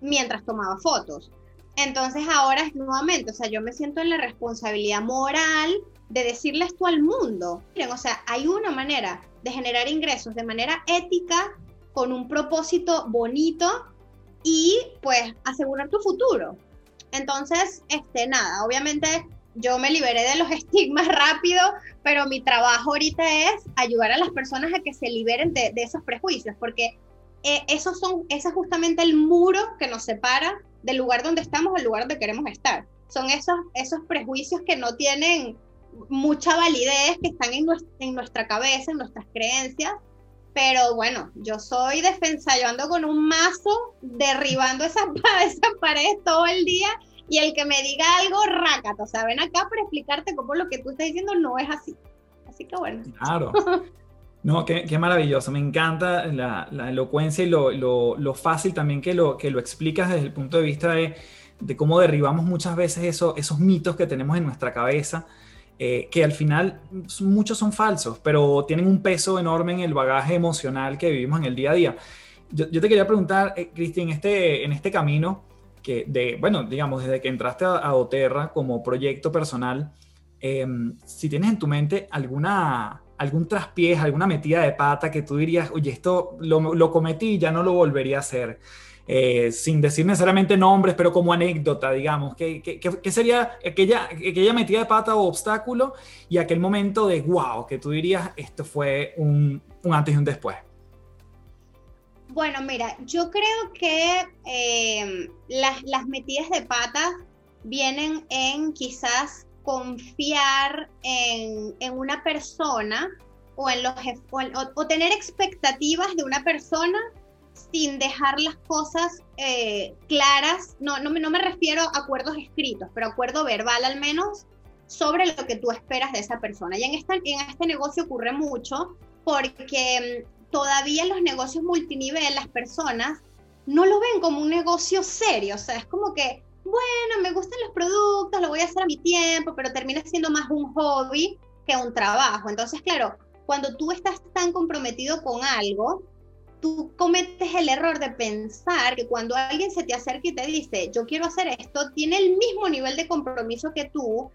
mientras tomaba fotos. Entonces ahora es nuevamente, o sea, yo me siento en la responsabilidad moral de decirle esto al mundo. Miren, o sea, hay una manera de generar ingresos de manera ética, con un propósito bonito y pues asegurar tu futuro. Entonces, este, nada, obviamente yo me liberé de los estigmas rápido, pero mi trabajo ahorita es ayudar a las personas a que se liberen de, esos prejuicios, porque eh, esos son, ese es justamente el muro que nos separa del lugar donde estamos al lugar donde queremos estar. Son esos, esos prejuicios que no tienen mucha validez que están en en nuestra cabeza, en nuestras creencias, pero bueno, yo soy defensa, yo ando con un mazo derribando esas, esas paredes todo el día y el que me diga algo, rácata, o sea, ven acá para explicarte cómo lo que tú estás diciendo no es así. Así que bueno. Claro. No, qué, qué maravilloso, me encanta la, la elocuencia y lo, lo, lo, fácil también que lo, que lo explicas desde el punto de vista de, de cómo derribamos muchas veces eso, esos mitos que tenemos en nuestra cabeza eh, que al final muchos son falsos, pero tienen un peso enorme en el bagaje emocional que vivimos en el día a día. Yo, te quería preguntar, eh, este, en este camino, que de, bueno, digamos, desde que entraste a, Oterra como proyecto personal, em, si tienes en tu mente alguna, algún traspiés, alguna metida de pata que tú dirías, oye, esto lo, lo cometí y ya no lo volvería a hacer. Eh, sin decir necesariamente nombres, pero como anécdota, digamos, ¿qué, qué, sería aquella, aquella metida de pata o obstáculo y aquel momento de wow, que tú dirías, esto fue un, un antes y un después? Bueno, mira, yo creo que eh, las, las metidas de pata vienen en quizás confiar en, en una persona o en los o, tener expectativas de una persona sin dejar las cosas eh, claras, no, no, me refiero a acuerdos escritos, pero acuerdo verbal al menos, sobre lo que tú esperas de esa persona. Y en, en este negocio ocurre mucho porque mm, todavía los negocios multinivel las personas no lo ven como un negocio serio, o sea, es como que, bueno, me gustan los productos, lo voy a hacer a mi tiempo, pero termina siendo más un hobby que un trabajo. Entonces, claro, cuando tú estás tan comprometido con algo, tú cometes el error de pensar que cuando alguien se te acerca y te dice, yo quiero hacer esto, tiene el mismo nivel de compromiso que tú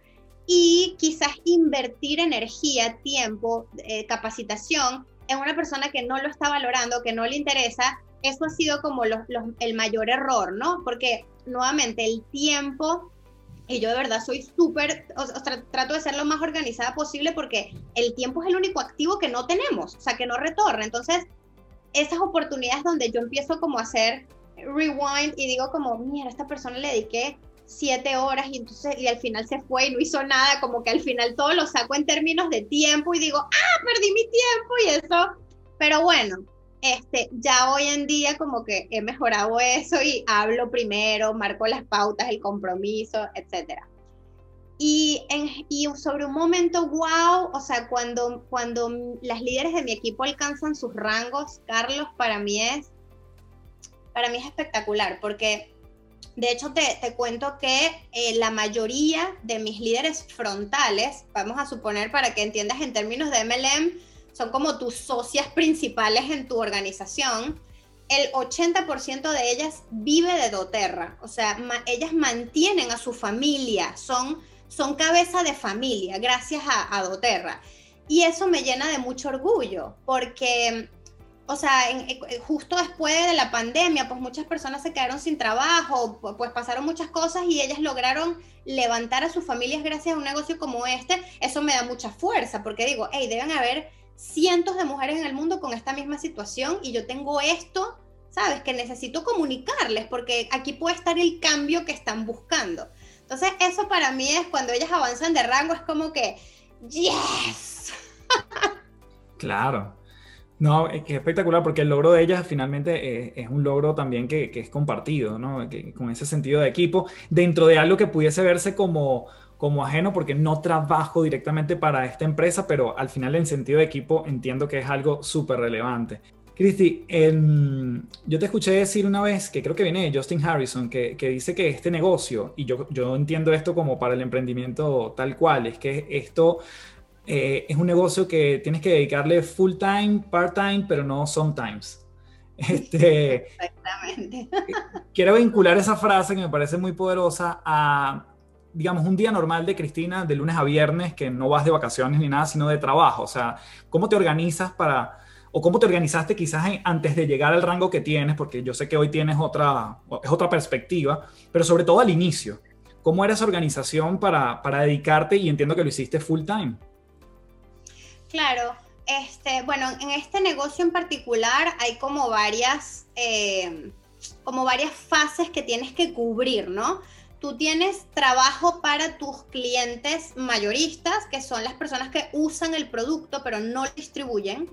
y quizás invertir energía, tiempo, eh, capacitación en una persona que no lo está valorando, que no le interesa, eso ha sido como el mayor error, ¿no? Porque nuevamente el tiempo, y yo de verdad soy súper, trato de ser lo más organizada posible porque el tiempo es el único activo que no tenemos, o sea, que no retorna. Entonces, esas oportunidades donde yo empiezo como a hacer rewind y digo como, mira, a esta persona le dediqué siete horas y entonces y al final se fue y no hizo nada, como que al final todo lo saco en términos de tiempo y digo, ah, perdí mi tiempo y eso, pero bueno, este, ya hoy en día como que he mejorado eso y hablo primero, marco las pautas, el compromiso, etcétera. Y, en, y sobre un momento, wow, o sea, cuando, cuando las líderes de mi equipo alcanzan sus rangos, Carlos, para mí es, para mí es espectacular, porque de hecho te, te cuento que eh, la mayoría de mis líderes frontales, vamos a suponer para que entiendas en términos de MLM, son como tus socias principales en tu organización, el 80% de ellas vive de doTERRA, o sea, ellas mantienen a su familia, son, son cabeza de familia gracias a, a doTERRA. Y eso me llena de mucho orgullo, porque, o sea, justo después de la pandemia, pues muchas personas se quedaron sin trabajo, pues pasaron muchas cosas y ellas lograron levantar a sus familias gracias a un negocio como este. Eso me da mucha fuerza, porque digo, hey, deben haber cientos de mujeres en el mundo con esta misma situación y yo tengo esto, ¿sabes? Que necesito comunicarles porque aquí puede estar el cambio que están buscando. Entonces, eso para mí es cuando ellas avanzan de rango, es como que, yes. claro. No, es que espectacular porque el logro de ellas finalmente es, un logro también que, es compartido, ¿no? con ese sentido de equipo, dentro de algo que pudiese verse como, como ajeno porque no trabajo directamente para esta empresa, pero al final en sentido de equipo entiendo que es algo súper relevante. Cristi, yo te escuché decir una vez, que creo que viene de Justin Harrison, que, dice que este negocio, y yo, yo entiendo esto como para el emprendimiento tal cual, es que esto eh, es un negocio que tienes que dedicarle full time, part time, pero no sometimes. Este, Exactamente. Quiero vincular esa frase que me parece muy poderosa a, digamos, un día normal de Cristina, de lunes a viernes, que no vas de vacaciones ni nada, sino de trabajo? O sea, ¿cómo te organizas para, o cómo te organizaste quizás antes de llegar al rango que tienes? Porque yo sé que hoy tienes otra, es otra perspectiva, pero sobre todo al inicio. ¿Cómo era esa organización para, para dedicarte y entiendo que lo hiciste full time? Claro, este, bueno, en este negocio en particular hay como varias, eh, como varias fases que tienes que cubrir, ¿no? tú tienes trabajo para tus clientes mayoristas, que son las personas que usan el producto pero no lo distribuyen.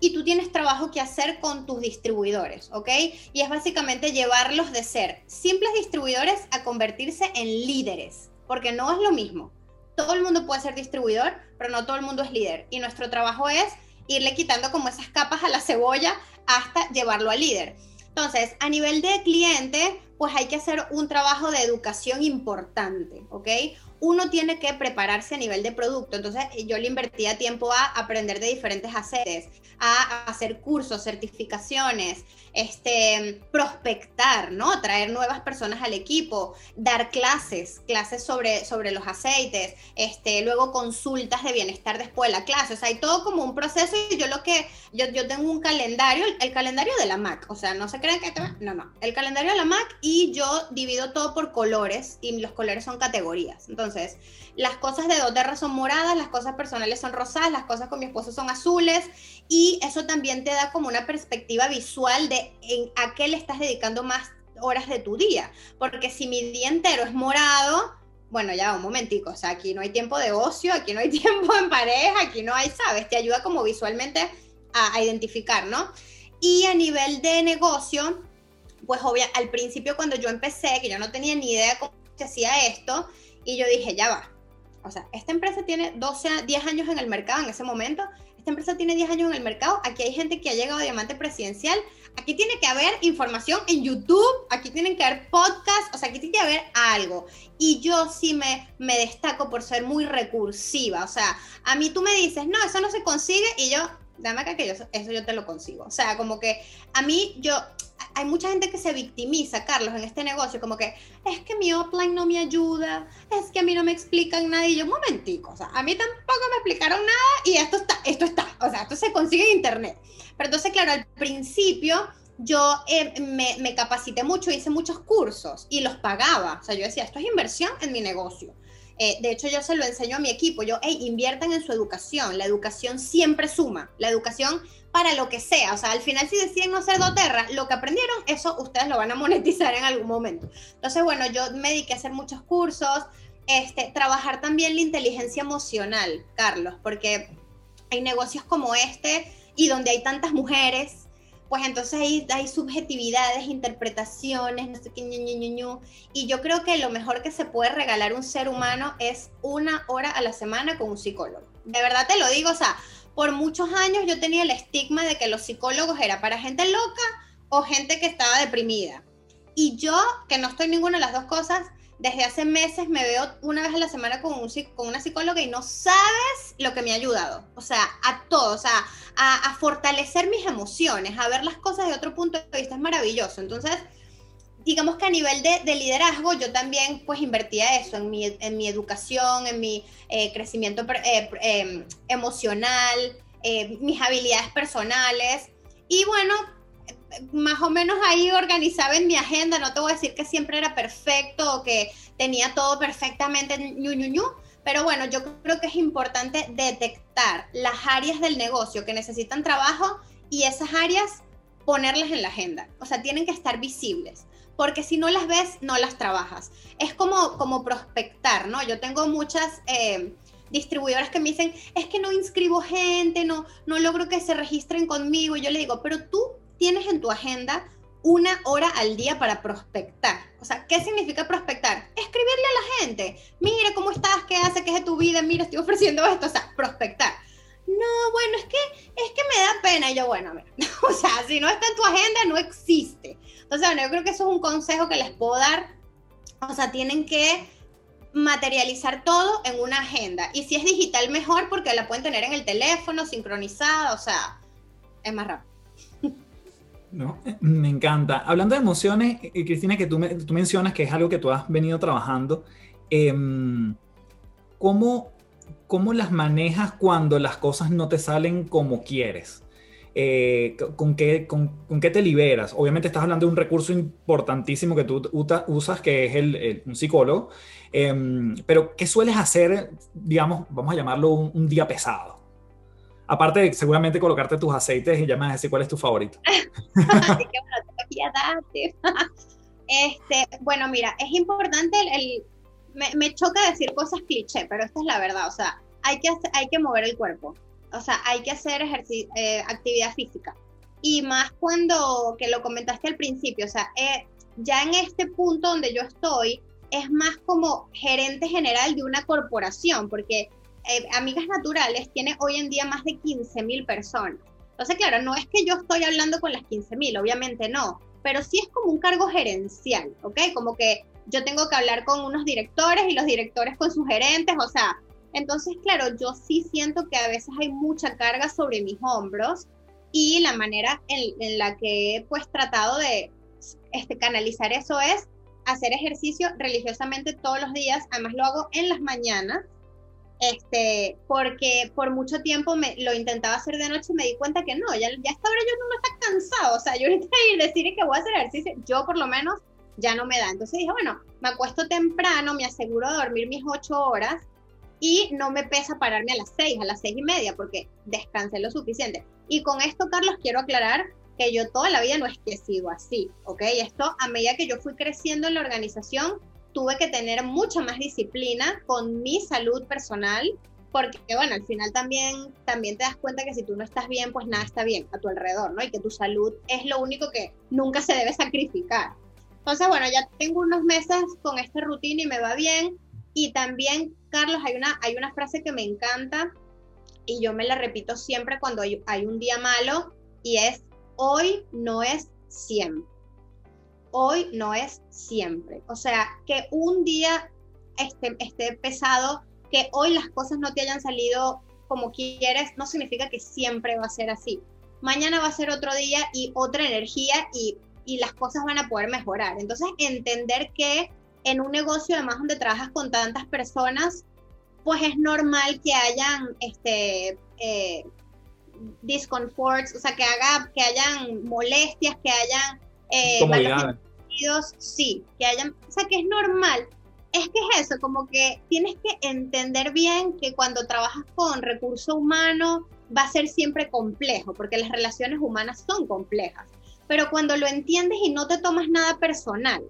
Y tú tienes trabajo que hacer con tus distribuidores, ¿ok? Y es básicamente llevarlos de ser simples distribuidores a convertirse en líderes, porque no es lo mismo. Todo el mundo puede ser distribuidor, pero no todo el mundo es líder. Y nuestro trabajo es irle quitando como esas capas a la cebolla hasta llevarlo a líder. Entonces, a nivel de cliente, pues hay que hacer un trabajo de educación importante, ¿ok? Uno tiene que prepararse a nivel de producto, entonces yo le invertía tiempo a aprender de diferentes aceres, a hacer cursos, certificaciones, este, prospectar, ¿no? Traer nuevas personas al equipo, dar clases, clases sobre, sobre los aceites, este, luego consultas de bienestar después de la clase, o sea, hay todo como un proceso y yo lo que, yo, yo tengo un calendario, el, calendario de la Mac, o sea, no se creen que, no, no, el calendario de la Mac yo divido todo por colores y los colores son categorías, entonces, las cosas de doTERRA son moradas, las cosas personales son rosadas, las cosas con mi esposo son azules y eso también te da como una perspectiva visual de a qué le estás dedicando más horas de tu día, porque si mi día entero es morado, bueno, ya un momentico, o sea, aquí no hay tiempo de ocio, aquí no hay tiempo en pareja, aquí no hay, sabes, te ayuda como visualmente a, identificar, ¿no? Y a nivel de negocio, pues obvio, al principio cuando yo empecé, que yo no tenía ni idea cómo se hacía esto, y yo dije, ya va, o sea, esta empresa tiene 12, 10 años en el mercado en ese momento, esta empresa tiene 10 años en el mercado, aquí hay gente que ha llegado a diamante presidencial, aquí tiene que haber información en YouTube, aquí tienen que haber podcasts, o sea, aquí tiene que haber algo. Y yo sí me, me destaco por ser muy recursiva, o sea, a mí tú me dices, no, eso no se consigue, y yo, dame acá que yo, eso yo te lo consigo. O sea, como que a mí, yo, hay mucha gente que se victimiza, Carlos, en este negocio, como que es que mi offline no me ayuda, es que a mí no me explican nada. Y yo, un momentico, o sea, a mí tampoco me explicaron nada y esto está, esto está, o sea, esto se consigue en internet. Pero entonces, claro, al principio yo eh, me, me capacité mucho, hice muchos cursos y los pagaba. O sea, yo decía, esto es inversión en mi negocio. Eh, de hecho, yo se lo enseño a mi equipo. Yo, hey, inviertan en su educación. La educación siempre suma. La educación para lo que sea. O sea, al final, si deciden no ser doterra, lo que aprendieron, eso ustedes lo van a monetizar en algún momento. Entonces, bueno, yo me dediqué a hacer muchos cursos. Este, trabajar también la inteligencia emocional, Carlos, porque hay negocios como este y donde hay tantas mujeres pues entonces hay, hay subjetividades, interpretaciones, no sé qué, ñu, y yo creo que lo mejor que se puede regalar un ser humano es una hora a la semana con un psicólogo. De verdad te lo digo, o sea, por muchos años yo tenía el estigma de que los psicólogos era para gente loca o gente que estaba deprimida. Y yo, que no estoy ninguna de las dos cosas, desde hace meses me veo una vez a la semana con, un, con una psicóloga y no sabes lo que me ha ayudado. O sea, a todo, o sea, a, fortalecer mis emociones, a ver las cosas de otro punto de vista, es maravilloso. Entonces, digamos que a nivel de, liderazgo, yo también pues invertía eso en mi, en mi educación, en mi eh, crecimiento eh, em, emocional, eh, mis habilidades personales. Y bueno, más o menos ahí organizaba en mi agenda, no te voy a decir que siempre era perfecto o que tenía todo perfectamente ñu, ñu, ñu, pero bueno, yo creo que es importante detectar las áreas del negocio que necesitan trabajo y esas áreas ponerlas en la agenda. O sea, tienen que estar visibles, porque si no las ves, no las trabajas. Es como, como prospectar, ¿no? Yo tengo muchas... Eh, distribuidoras que me dicen, es que no inscribo gente, no, no logro que se registren conmigo. Y yo le digo, pero tú tienes en tu agenda una hora al día para prospectar. O sea, ¿qué significa prospectar? Escribirle a la gente. Mira cómo estás, qué hace, qué es de tu vida, mira, estoy ofreciendo esto. O sea, prospectar. No, bueno, es que, es que me da pena. Y yo, bueno, mira, o sea, si no está en tu agenda, no existe. Entonces, bueno, yo creo que eso es un consejo que les puedo dar. O sea, tienen que materializar todo en una agenda. Y si es digital, mejor porque la pueden tener en el teléfono, sincronizada, o sea, es más rápido. ¿no? Me encanta. Hablando de emociones, eh, Cristina, que tú, tú, mencionas que es algo que tú has venido trabajando, em, ¿cómo, ¿cómo, las manejas cuando las cosas no te salen como quieres? Eh, ¿con, qué, te liberas? Obviamente estás hablando de un recurso importantísimo que tú usas, que es el, un psicólogo, em, pero ¿qué sueles hacer, digamos, vamos a llamarlo un día pesado? Aparte de seguramente colocarte tus aceites y ya me vas a decir cuál es tu favorito. este, bueno, mira, es importante el, me, choca decir cosas cliché, pero esta es la verdad, o sea, hay que, hay que mover el cuerpo, o sea, hay que hacer eh, actividad física. Y más cuando, que lo comentaste al principio, o sea, eh, ya en este punto donde yo estoy, es más como gerente general de una corporación, porque eh, Amigas Naturales tiene hoy en día más de 15 mil personas. Entonces, claro, no es que yo estoy hablando con las 15 mil, obviamente no, pero sí es como un cargo gerencial, ¿ok? Como que yo tengo que hablar con unos directores y los directores con sus gerentes, o sea, entonces, claro, yo sí siento que a veces hay mucha carga sobre mis hombros y la manera en, la que he pues tratado de este, canalizar eso es hacer ejercicio religiosamente todos los días, además lo hago en las mañanas, este, porque por mucho tiempo me, lo intentaba hacer de noche y me di cuenta que no, ya, ya esta hora yo no me está cansado, o sea, yo ahorita ir decir que voy a hacer ejercicio, yo por lo menos ya no me da. Entonces dije, bueno, me acuesto temprano, me aseguro de dormir mis ocho horas y no me pesa pararme a las seis, a las seis y media, porque descansé lo suficiente. Y con esto, Carlos, quiero aclarar que yo toda la vida no es que he sido así, ¿ok? Esto a medida que yo fui creciendo en la organización, tuve que tener mucha más disciplina con mi salud personal, porque bueno, al final también, también te das cuenta que si tú no estás bien, pues nada está bien a tu alrededor, ¿no? Y que tu salud es lo único que nunca se debe sacrificar. Entonces, bueno, ya tengo unos meses con esta rutina y me va bien. Y también, Carlos, hay una, hay una frase que me encanta, y yo me la repito siempre cuando hay, un día malo, y es hoy no es siempre. Hoy no es siempre. O sea, que un día esté, esté pesado, que hoy las cosas no te hayan salido como quieres, no significa que siempre va a ser así. Mañana va a ser otro día y otra energía y, y las cosas van a poder mejorar. Entonces, entender que en un negocio, además donde trabajas con tantas personas, pues es normal que hayan este, eh, discomforts, o sea, que, haga, que hayan molestias, que hayan eh, sí, que hayan, o sea, que es normal. Es que es eso, como que tienes que entender bien que cuando trabajas con recurso humano va a ser siempre complejo, porque las relaciones humanas son complejas. Pero cuando lo entiendes y no te tomas nada personal,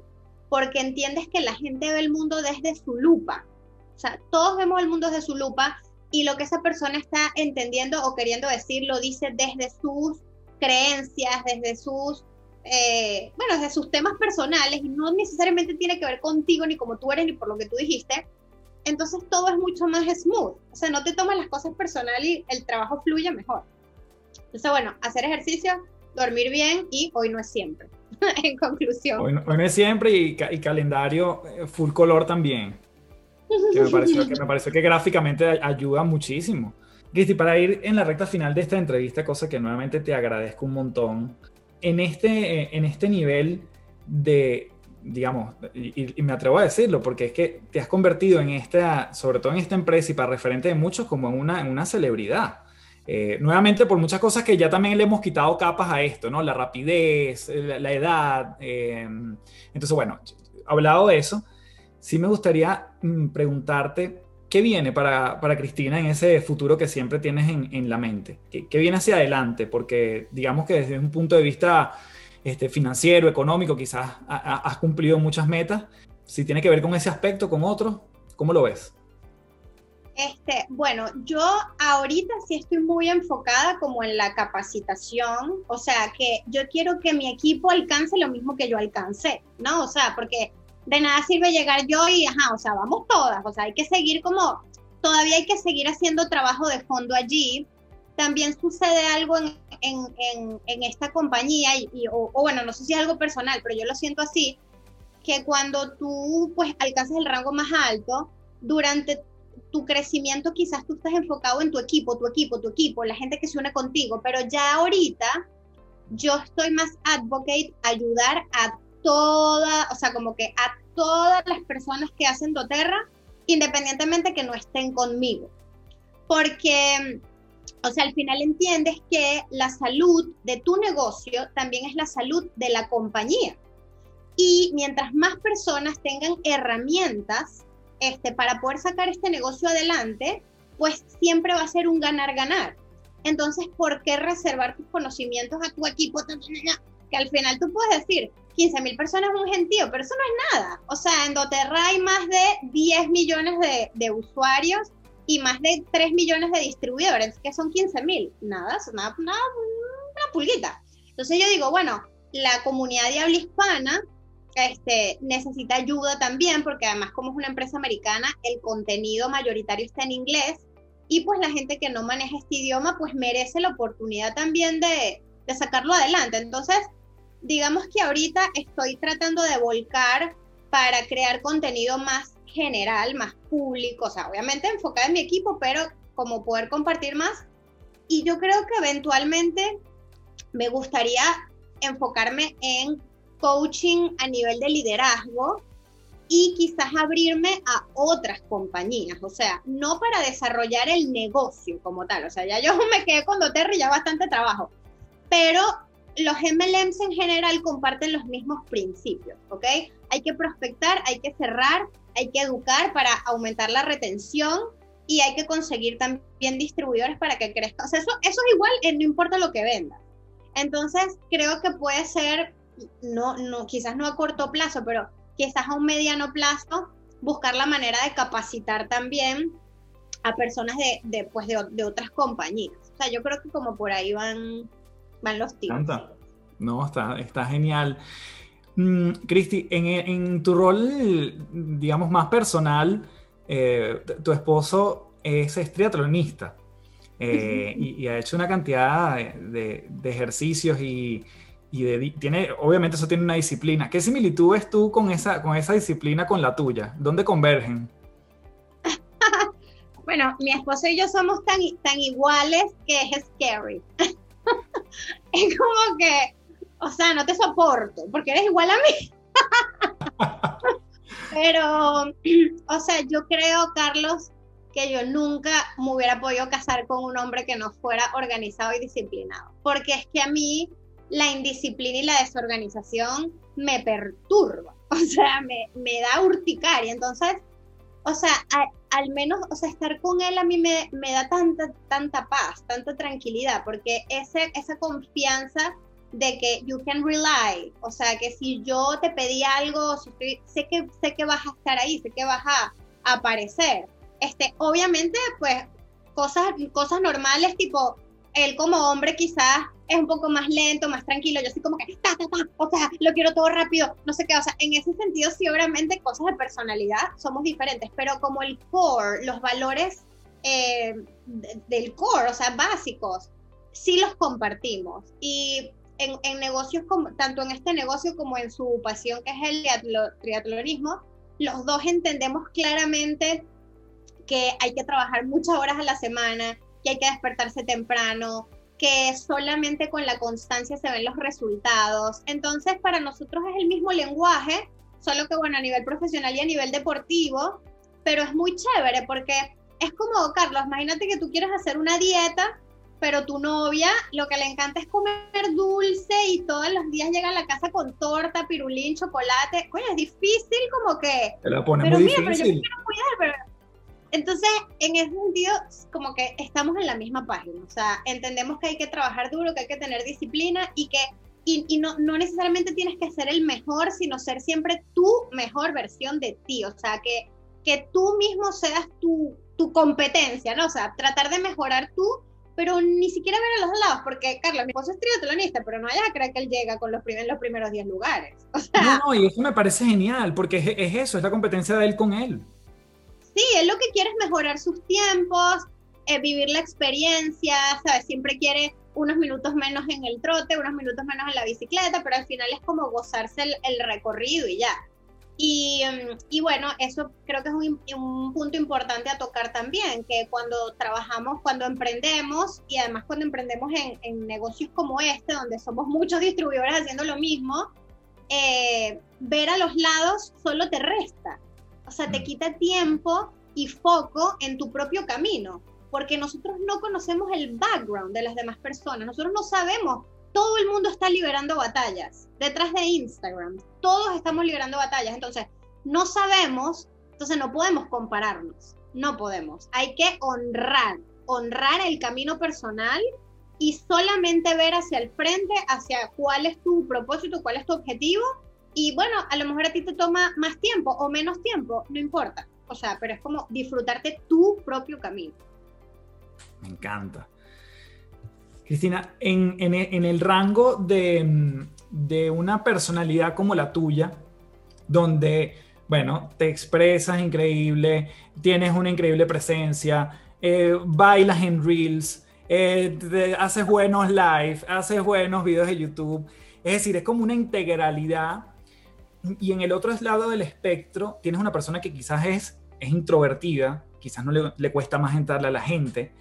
porque entiendes que la gente ve el mundo desde su lupa, o sea, todos vemos el mundo desde su lupa y lo que esa persona está entendiendo o queriendo decir lo dice desde sus creencias, desde sus, eh, bueno, desde sus temas personales y no necesariamente tiene que ver contigo ni como tú eres ni por lo que tú dijiste. Entonces todo es mucho más smooth. O sea, no te tomas las cosas personales y el trabajo fluye mejor. Entonces, bueno, hacer ejercicio, dormir bien y hoy no es siempre. en conclusión. Hoy no, es siempre y, y calendario eh, full color también que me pareció que, me pareció que gráficamente ayuda muchísimo. Cristi, para ir en la recta final de esta entrevista, cosa que nuevamente te agradezco un montón, en este, eh, en este nivel de, digamos, y, me atrevo a decirlo, porque es que te has convertido en esta, sobre todo en esta empresa y para referente de muchos, como en una, en una celebridad. Eh, nuevamente por muchas cosas que ya también le hemos quitado capas a esto, ¿no? La rapidez, la, edad. Eh, entonces, bueno, hablado de eso, sí me gustaría mm, preguntarte qué viene para, Cristina en ese futuro que siempre tienes en, la mente. ¿Qué, viene hacia adelante? Porque digamos que desde un punto de vista este, financiero, económico, quizás has cumplido muchas metas. Si tiene que ver con ese aspecto, con otros, ¿cómo lo ves? Este, bueno, yo ahorita sí estoy muy enfocada como en la capacitación, o sea, que yo quiero que mi equipo alcance lo mismo que yo alcancé, ¿no? O sea, porque de nada sirve llegar yo y, ajá, o sea, vamos todas, o sea, hay que seguir como, todavía hay que seguir haciendo trabajo de fondo allí. También sucede algo en, en, en, esta compañía, y, o, bueno, no sé si es algo personal, pero yo lo siento así, que cuando tú pues alcanzas el rango más alto, durante tu crecimiento quizás tú estás enfocado en tu equipo, tu equipo, tu equipo, la gente que se une contigo, pero ya ahorita yo estoy más advocate ayudar a toda, o sea, como que a todas las personas que hacen doTERRA, independientemente que no estén conmigo. Porque, o sea, al final entiendes que la salud de tu negocio también es la salud de la compañía. Y mientras más personas tengan herramientas este, para poder sacar este negocio adelante, pues siempre va a ser un ganar-ganar. Entonces, ¿por qué reservar tus conocimientos a tu equipo? Que al final tú puedes decir, 15 mil personas es un gentío, pero eso no es nada. O sea, en doTERRA hay más de 10 millones de, usuarios y más de 3 millones de distribuidores, que son 15 mil. Nada, nada, nada, una pulguita. Entonces yo digo, bueno, la comunidad de habla hispana este, necesita ayuda también, porque además como es una empresa americana, el contenido mayoritario está en inglés y pues la gente que no maneja este idioma pues merece la oportunidad también de, de sacarlo adelante. Entonces, digamos que ahorita estoy tratando de volcar para crear contenido más general, más público, o sea, obviamente enfocado en mi equipo, pero como poder compartir más. Y yo creo que eventualmente me gustaría enfocarme en coaching a nivel de liderazgo y quizás abrirme a otras compañías, o sea, no para desarrollar el negocio como tal, o sea, ya yo me quedé con doTERRA y ya bastante trabajo, pero los MLMs en general comparten los mismos principios, ¿ok? Hay que prospectar, hay que cerrar, hay que educar para aumentar la retención y hay que conseguir también distribuidores para que crezca. O sea, eso, eso es igual, eh, no importa lo que venda. Entonces, creo que puede ser, no, no, quizás no a corto plazo, pero quizás a un mediano plazo, buscar la manera de capacitar también a personas de, de, pues de, de otras compañías. O sea, yo creo que como por ahí van, van los tips. No, está, está genial. Mm, Cristi, en, tu rol, digamos, más personal, eh, tu esposo es, triatlonista. eh, y, ha hecho una cantidad de, ejercicios y, tiene, obviamente eso tiene una disciplina. ¿Qué similitud ves tú con esa, con esa disciplina con la tuya? ¿Dónde convergen? bueno, mi esposo y yo somos tan, tan iguales que es scary. es como que, o sea, no te soporto porque eres igual a mí. Pero, o sea, yo creo, Carlos, que yo nunca me hubiera podido casar con un hombre que no fuera organizado y disciplinado. Porque es que a mí la indisciplina y la desorganización me perturba. O sea, me, me da urticaria. Entonces, o sea, al menos, o sea, estar con él a mí me, me, da tanta, tanta paz, tanta tranquilidad, porque ese, esa confianza de que you can rely, o sea, que si yo te pedí algo, sé, que, sé que vas a estar ahí, sé que vas a, aparecer. Este, obviamente, pues, cosas, cosas normales, tipo, él como hombre quizás es un poco más lento, más tranquilo, yo soy como que, ta, ta, ta, o sea, lo quiero todo rápido, no sé qué, o sea, en ese sentido sí, obviamente, cosas de personalidad somos diferentes, pero como el core, los valores eh, del core, o sea, básicos, sí los compartimos. Y en, negocios, como, tanto en este negocio como en su pasión que es el triatlonismo, los dos entendemos claramente que hay que trabajar muchas horas a la semana, que hay que despertarse temprano, que solamente con la constancia se ven los resultados. Entonces, para nosotros es el mismo lenguaje, solo que bueno, a nivel profesional y a nivel deportivo, pero es muy chévere porque es como, Carlos, imagínate que tú quieres hacer una dieta pero tu novia lo que le encanta es comer dulce y todos los días llega a la casa con torta, pirulín, chocolate. Coño, es difícil como que... Te la pone pero muy mira, difícil. pero yo quiero cuidar, pero... Entonces, en ese sentido, como que estamos en la misma página. O sea, entendemos que hay que trabajar duro, que hay que tener disciplina y que y, y no, no, necesariamente tienes que ser el mejor, sino ser siempre tu mejor versión de ti. O sea, que, que tú mismo seas tu, tu competencia, ¿no? O sea, tratar de mejorar tú pero ni siquiera ver a los lados, porque Carlos, mi esposo es triatlonista, pero no vayas a creer que él llega con los, primeros, los primeros 10 lugares. no, no, y eso me parece genial, porque es, eso, es la competencia de él con él. Sí, él lo que quiere es mejorar sus tiempos, eh, vivir la experiencia, ¿sabes? Siempre quiere unos minutos menos en el trote, unos minutos menos en la bicicleta, pero al final es como gozarse el recorrido y ya. Mm, y, bueno, eso creo que es un, punto importante a tocar también, que cuando trabajamos, cuando emprendemos, y además cuando emprendemos en, negocios como este, donde somos muchos distribuidores haciendo lo mismo, eh, ver a los lados solo te resta. O sea, te mm. quita tiempo y foco en tu propio camino, porque nosotros no conocemos el background de las demás personas, nosotros no sabemos todo el mundo está liberando batallas detrás de Instagram. Todos estamos liberando batallas. Entonces, no sabemos, entonces no podemos compararnos. No podemos. Hay que honrar, honrar el camino personal y solamente ver hacia el frente, hacia cuál es tu propósito, cuál es tu objetivo. Y bueno, a lo mejor a ti te toma más tiempo o menos tiempo, no importa. O sea, pero es como disfrutarte tu propio camino. Me encanta. Cristina, en, el rango de, una personalidad como la tuya, donde, bueno, te expresas increíble, tienes una increíble presencia, eh, bailas en reels, eh, haces buenos live, haces buenos videos de YouTube, es decir, es como una integralidad. Y en el otro lado del espectro, tienes una persona que quizás es, es introvertida, quizás no le, le cuesta más entrarle a la gente,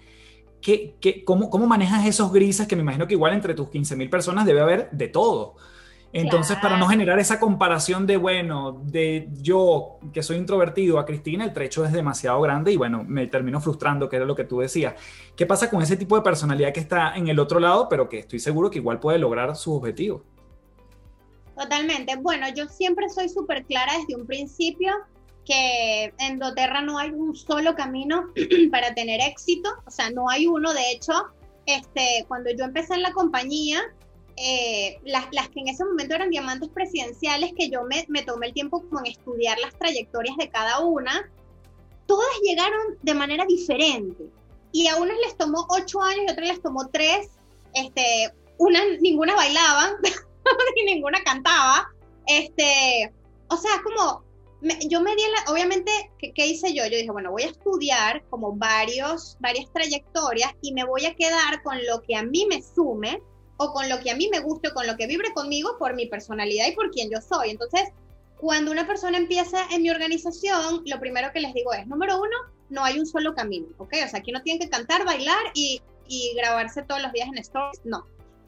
¿Qué, qué, cómo, cómo, manejas esos grises que me imagino que igual entre tus 15.000 personas debe haber de todo? Entonces, para no generar esa comparación de, bueno, de yo que soy introvertido a Cristina, el trecho es demasiado grande y bueno, me termino frustrando, que era lo que tú decías. ¿Qué pasa con ese tipo de personalidad que está en el otro lado, pero que estoy seguro que igual puede lograr sus objetivos? Totalmente. Bueno, yo siempre soy súper clara desde un principio que en doTERRA no hay un solo camino para tener éxito, o sea, no hay uno, de hecho, este, cuando yo empecé en la compañía, eh, las, las, que en ese momento eran diamantes presidenciales, que yo me, me tomé el tiempo como en estudiar las trayectorias de cada una, todas llegaron de manera diferente. Y a unas les tomó ocho años y a otras les tomó tres. Este, unas, ninguna bailaban, y ninguna cantaba. Este, o sea, como yo me di la, obviamente, ¿qué, hice yo? Yo dije, bueno, voy a estudiar como varios, varias trayectorias y me voy a quedar con lo que a mí me sume o con lo que a mí me guste o con lo que vibre conmigo por mi personalidad y por quien yo soy. Entonces, cuando una persona empieza en mi organización, lo primero que les digo es, número uno, no hay un solo camino, ¿ok? O sea, aquí no tienen que cantar, bailar y, y grabarse todos los días en stories, no.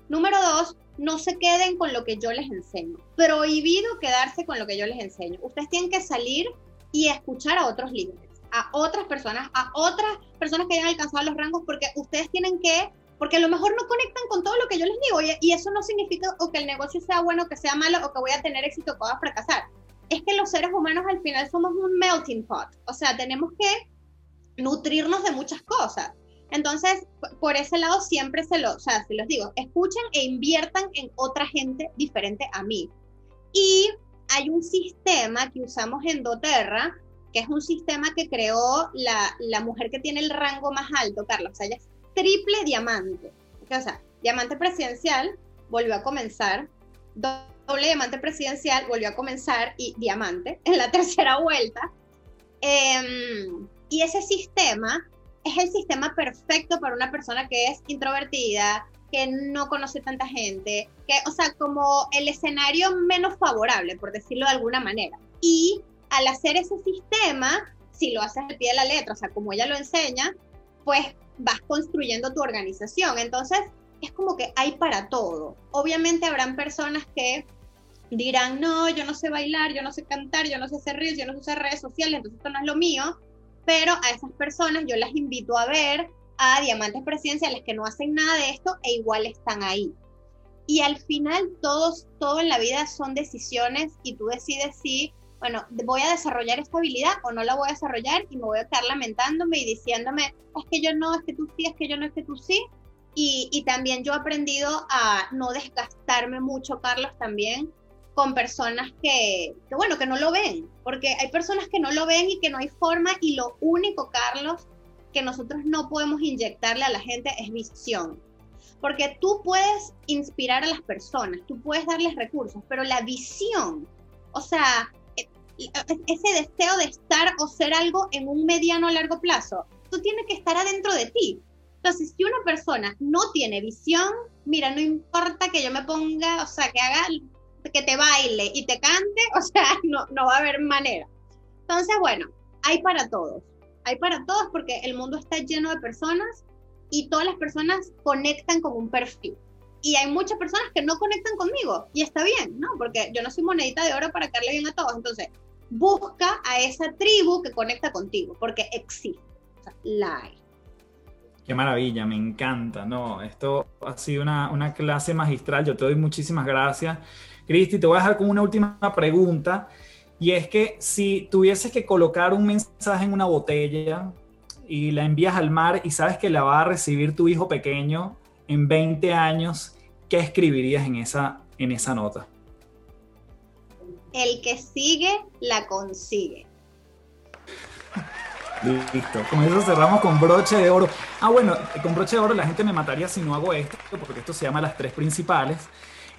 Número dos, no se queden con lo que yo les enseño. Prohibido quedarse con lo que yo les enseño. Ustedes tienen que salir y escuchar a otros líderes, a otras personas, a otras personas que hayan alcanzado los rangos, porque ustedes tienen que, porque a lo mejor no conectan con todo lo que yo les digo, y, eso no significa o que el negocio sea bueno, que sea malo, o que voy a tener éxito o que voy a fracasar. Es que los seres humanos al final somos un melting pot, o sea, tenemos que nutrirnos de muchas cosas. Entonces, por ese lado siempre se, lo, o sea, se los digo, escuchen e inviertan en otra gente diferente a mí. Y hay un sistema que usamos en doTERRA, que es un sistema que creó la, la mujer que tiene el rango más alto, Carlos. O sea, es triple diamante. O sea, diamante presidencial volvió a comenzar, doble diamante presidencial volvió a comenzar y diamante en la tercera vuelta. Em, y ese sistema es el sistema perfecto para una persona que es introvertida, que no conoce tanta gente, que, o sea, como el escenario menos favorable, por decirlo de alguna manera. Y al hacer ese sistema, si lo haces al pie de la letra, o sea, como ella lo enseña, pues vas construyendo tu organización. Entonces, es como que hay para todo. Obviamente habrán personas que dirán, no, yo no sé bailar, yo no sé cantar, yo no sé hacer reels, yo no sé usar redes sociales, entonces esto no es lo mío pero a esas personas yo las invito a ver a diamantes presidenciales que no hacen nada de esto e igual están ahí. Y al final todos, todo en la vida son decisiones y tú decides si, bueno, voy a desarrollar esta habilidad o no la voy a desarrollar y me voy a estar lamentándome y diciéndome, es que yo no, es que tú sí, es que yo no, es que tú sí. Y, y también yo he aprendido a no desgastarme mucho, Carlos, también con personas que, bueno, que no lo ven, porque hay personas que no lo ven y que no hay forma y lo único, Carlos, que nosotros no podemos inyectarle a la gente es visión. Porque tú puedes inspirar a las personas, tú puedes darles recursos, pero la visión, o sea, e, e, ese deseo de estar o ser algo en un mediano o largo plazo, tú tienes que estar adentro de ti. Entonces, si una persona no tiene visión, mira, no importa que yo me ponga, o sea, que haga que te baile y te cante, o sea, no, no va a haber manera. Entonces, bueno, hay para todos, hay para todos porque el mundo está lleno de personas y todas las personas conectan con un perfil. Y hay muchas personas que no conectan conmigo y está bien, ¿no? Porque yo no soy monedita de oro para darle bien a todos. Entonces, busca a esa tribu que conecta contigo, porque existe, o sea, la hay. Qué maravilla, me encanta, ¿no? Esto ha sido una, una clase magistral, yo te doy muchísimas gracias. Cristi, te voy a dejar con una última pregunta. Y es que si tuvieses que colocar un mensaje en una botella y la envías al mar y sabes que la va a recibir tu hijo pequeño en 20 años, ¿qué escribirías en esa, en esa nota? El que sigue, la consigue. Listo, con eso cerramos con broche de oro. Ah, bueno, con broche de oro la gente me mataría si no hago esto, porque esto se llama las tres principales.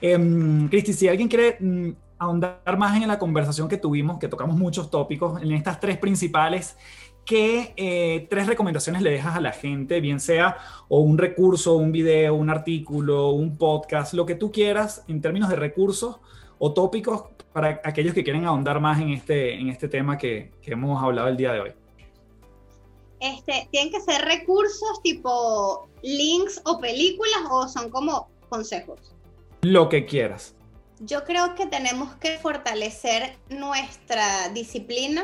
Eh, Cristi, si alguien quiere mm, ahondar más en la conversación que tuvimos, que tocamos muchos tópicos, en estas tres principales, ¿qué eh, tres recomendaciones le dejas a la gente, bien sea o un recurso, un video, un artículo, un podcast, lo que tú quieras en términos de recursos o tópicos para aquellos que quieren ahondar más en este, en este tema que, que hemos hablado el día de hoy? Este, ¿Tienen que ser recursos tipo links o películas o son como consejos? Lo que quieras. Yo creo que tenemos que fortalecer nuestra disciplina.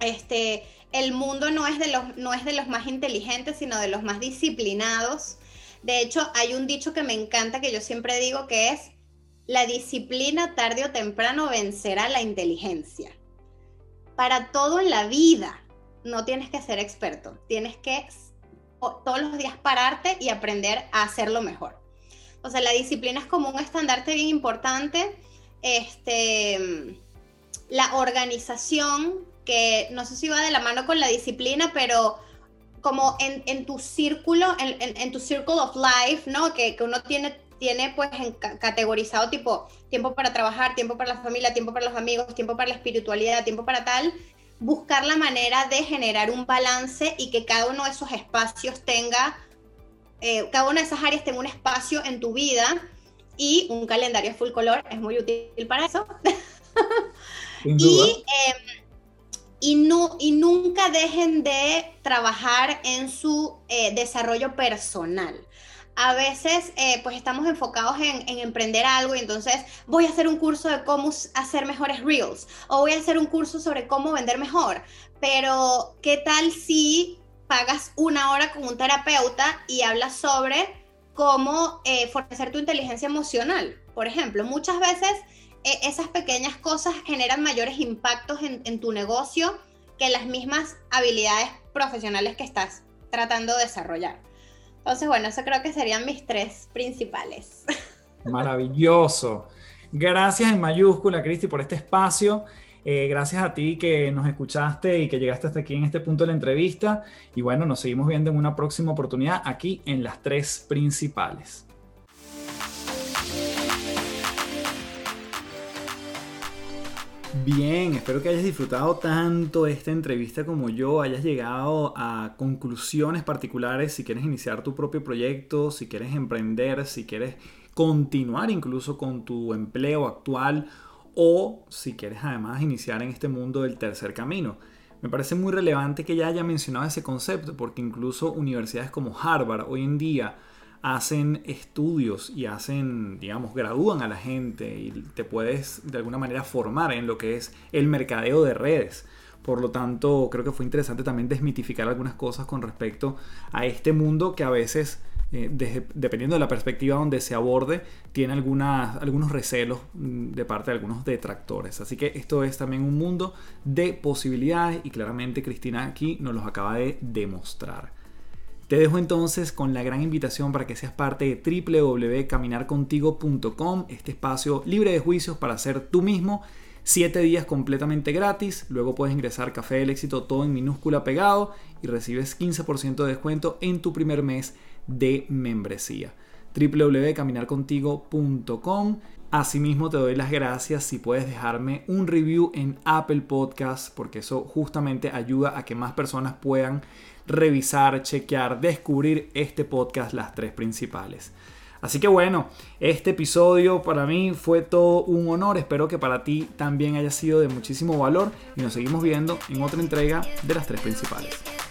Este, el mundo no es, de los, no es de los más inteligentes, sino de los más disciplinados. De hecho, hay un dicho que me encanta que yo siempre digo que es, la disciplina tarde o temprano vencerá la inteligencia. Para todo en la vida, no tienes que ser experto, tienes que todos los días pararte y aprender a hacerlo mejor. O sea, la disciplina es como un estandarte bien importante. Este, la organización, que no sé si va de la mano con la disciplina, pero como en, tu círculo, en, tu circle of life, ¿no? Que, uno tiene tiene pues categorizado tipo tiempo para trabajar, tiempo para la familia, tiempo para los amigos, tiempo para la espiritualidad, tiempo para tal, buscar la manera de generar un balance y que cada uno de esos espacios tenga, eh, cada una de esas áreas tenga un espacio en tu vida y un calendario full color es muy útil para eso. y, em, y, no, y nunca dejen de trabajar en su eh, desarrollo personal a veces eh, pues estamos enfocados en, emprender algo y entonces voy a hacer un curso de cómo hacer mejores reels o voy a hacer un curso sobre cómo vender mejor. Pero, ¿qué tal si pagas una hora con un terapeuta y hablas sobre cómo eh, fortalecer tu inteligencia emocional? Por ejemplo, muchas veces eh, esas pequeñas cosas generan mayores impactos en tu negocio que las mismas habilidades profesionales que estás tratando de desarrollar. Entonces, bueno, eso creo que serían mis tres principales. Maravilloso. Gracias en mayúscula, Cristi, por este espacio. Eh, gracias a ti que nos escuchaste y que llegaste hasta aquí en este punto de la entrevista. Y bueno, nos seguimos viendo en una próxima oportunidad aquí en las tres principales. Bien, espero que hayas disfrutado tanto esta entrevista como yo, hayas llegado a conclusiones particulares si quieres iniciar tu propio proyecto, si quieres emprender, si quieres continuar incluso con tu empleo actual o si quieres además iniciar en este mundo del tercer camino. Me parece muy relevante que ya haya mencionado ese concepto porque incluso universidades como Harvard hoy en día hacen estudios y hacen, digamos, gradúan a la gente y te puedes de alguna manera formar en lo que es el mercadeo de redes. Por lo tanto, creo que fue interesante también desmitificar algunas cosas con respecto a este mundo que a veces, eh, dependiendo de la perspectiva donde se aborde, tiene algunos recelos mm, de parte de algunos detractores. Así que esto es también un mundo de posibilidades y claramente Cristina aquí nos los acaba de demostrar. Te dejo entonces con la gran invitación para que seas parte de www.caminarcontigo.com, este espacio libre de juicios para ser tú mismo. Siete días completamente gratis, luego puedes ingresar Café del Éxito todo en minúscula pegado y recibes 15% de descuento en tu primer mes de membresía. www.caminarcontigo.com Asimismo te doy las gracias si puedes dejarme un review en Apple Podcast porque eso justamente ayuda a que más personas puedan revisar, chequear, descubrir este podcast, las tres principales. Así que bueno, este episodio para mí fue todo un honor, espero que para ti también haya sido de muchísimo valor y nos seguimos viendo en otra entrega de las tres principales.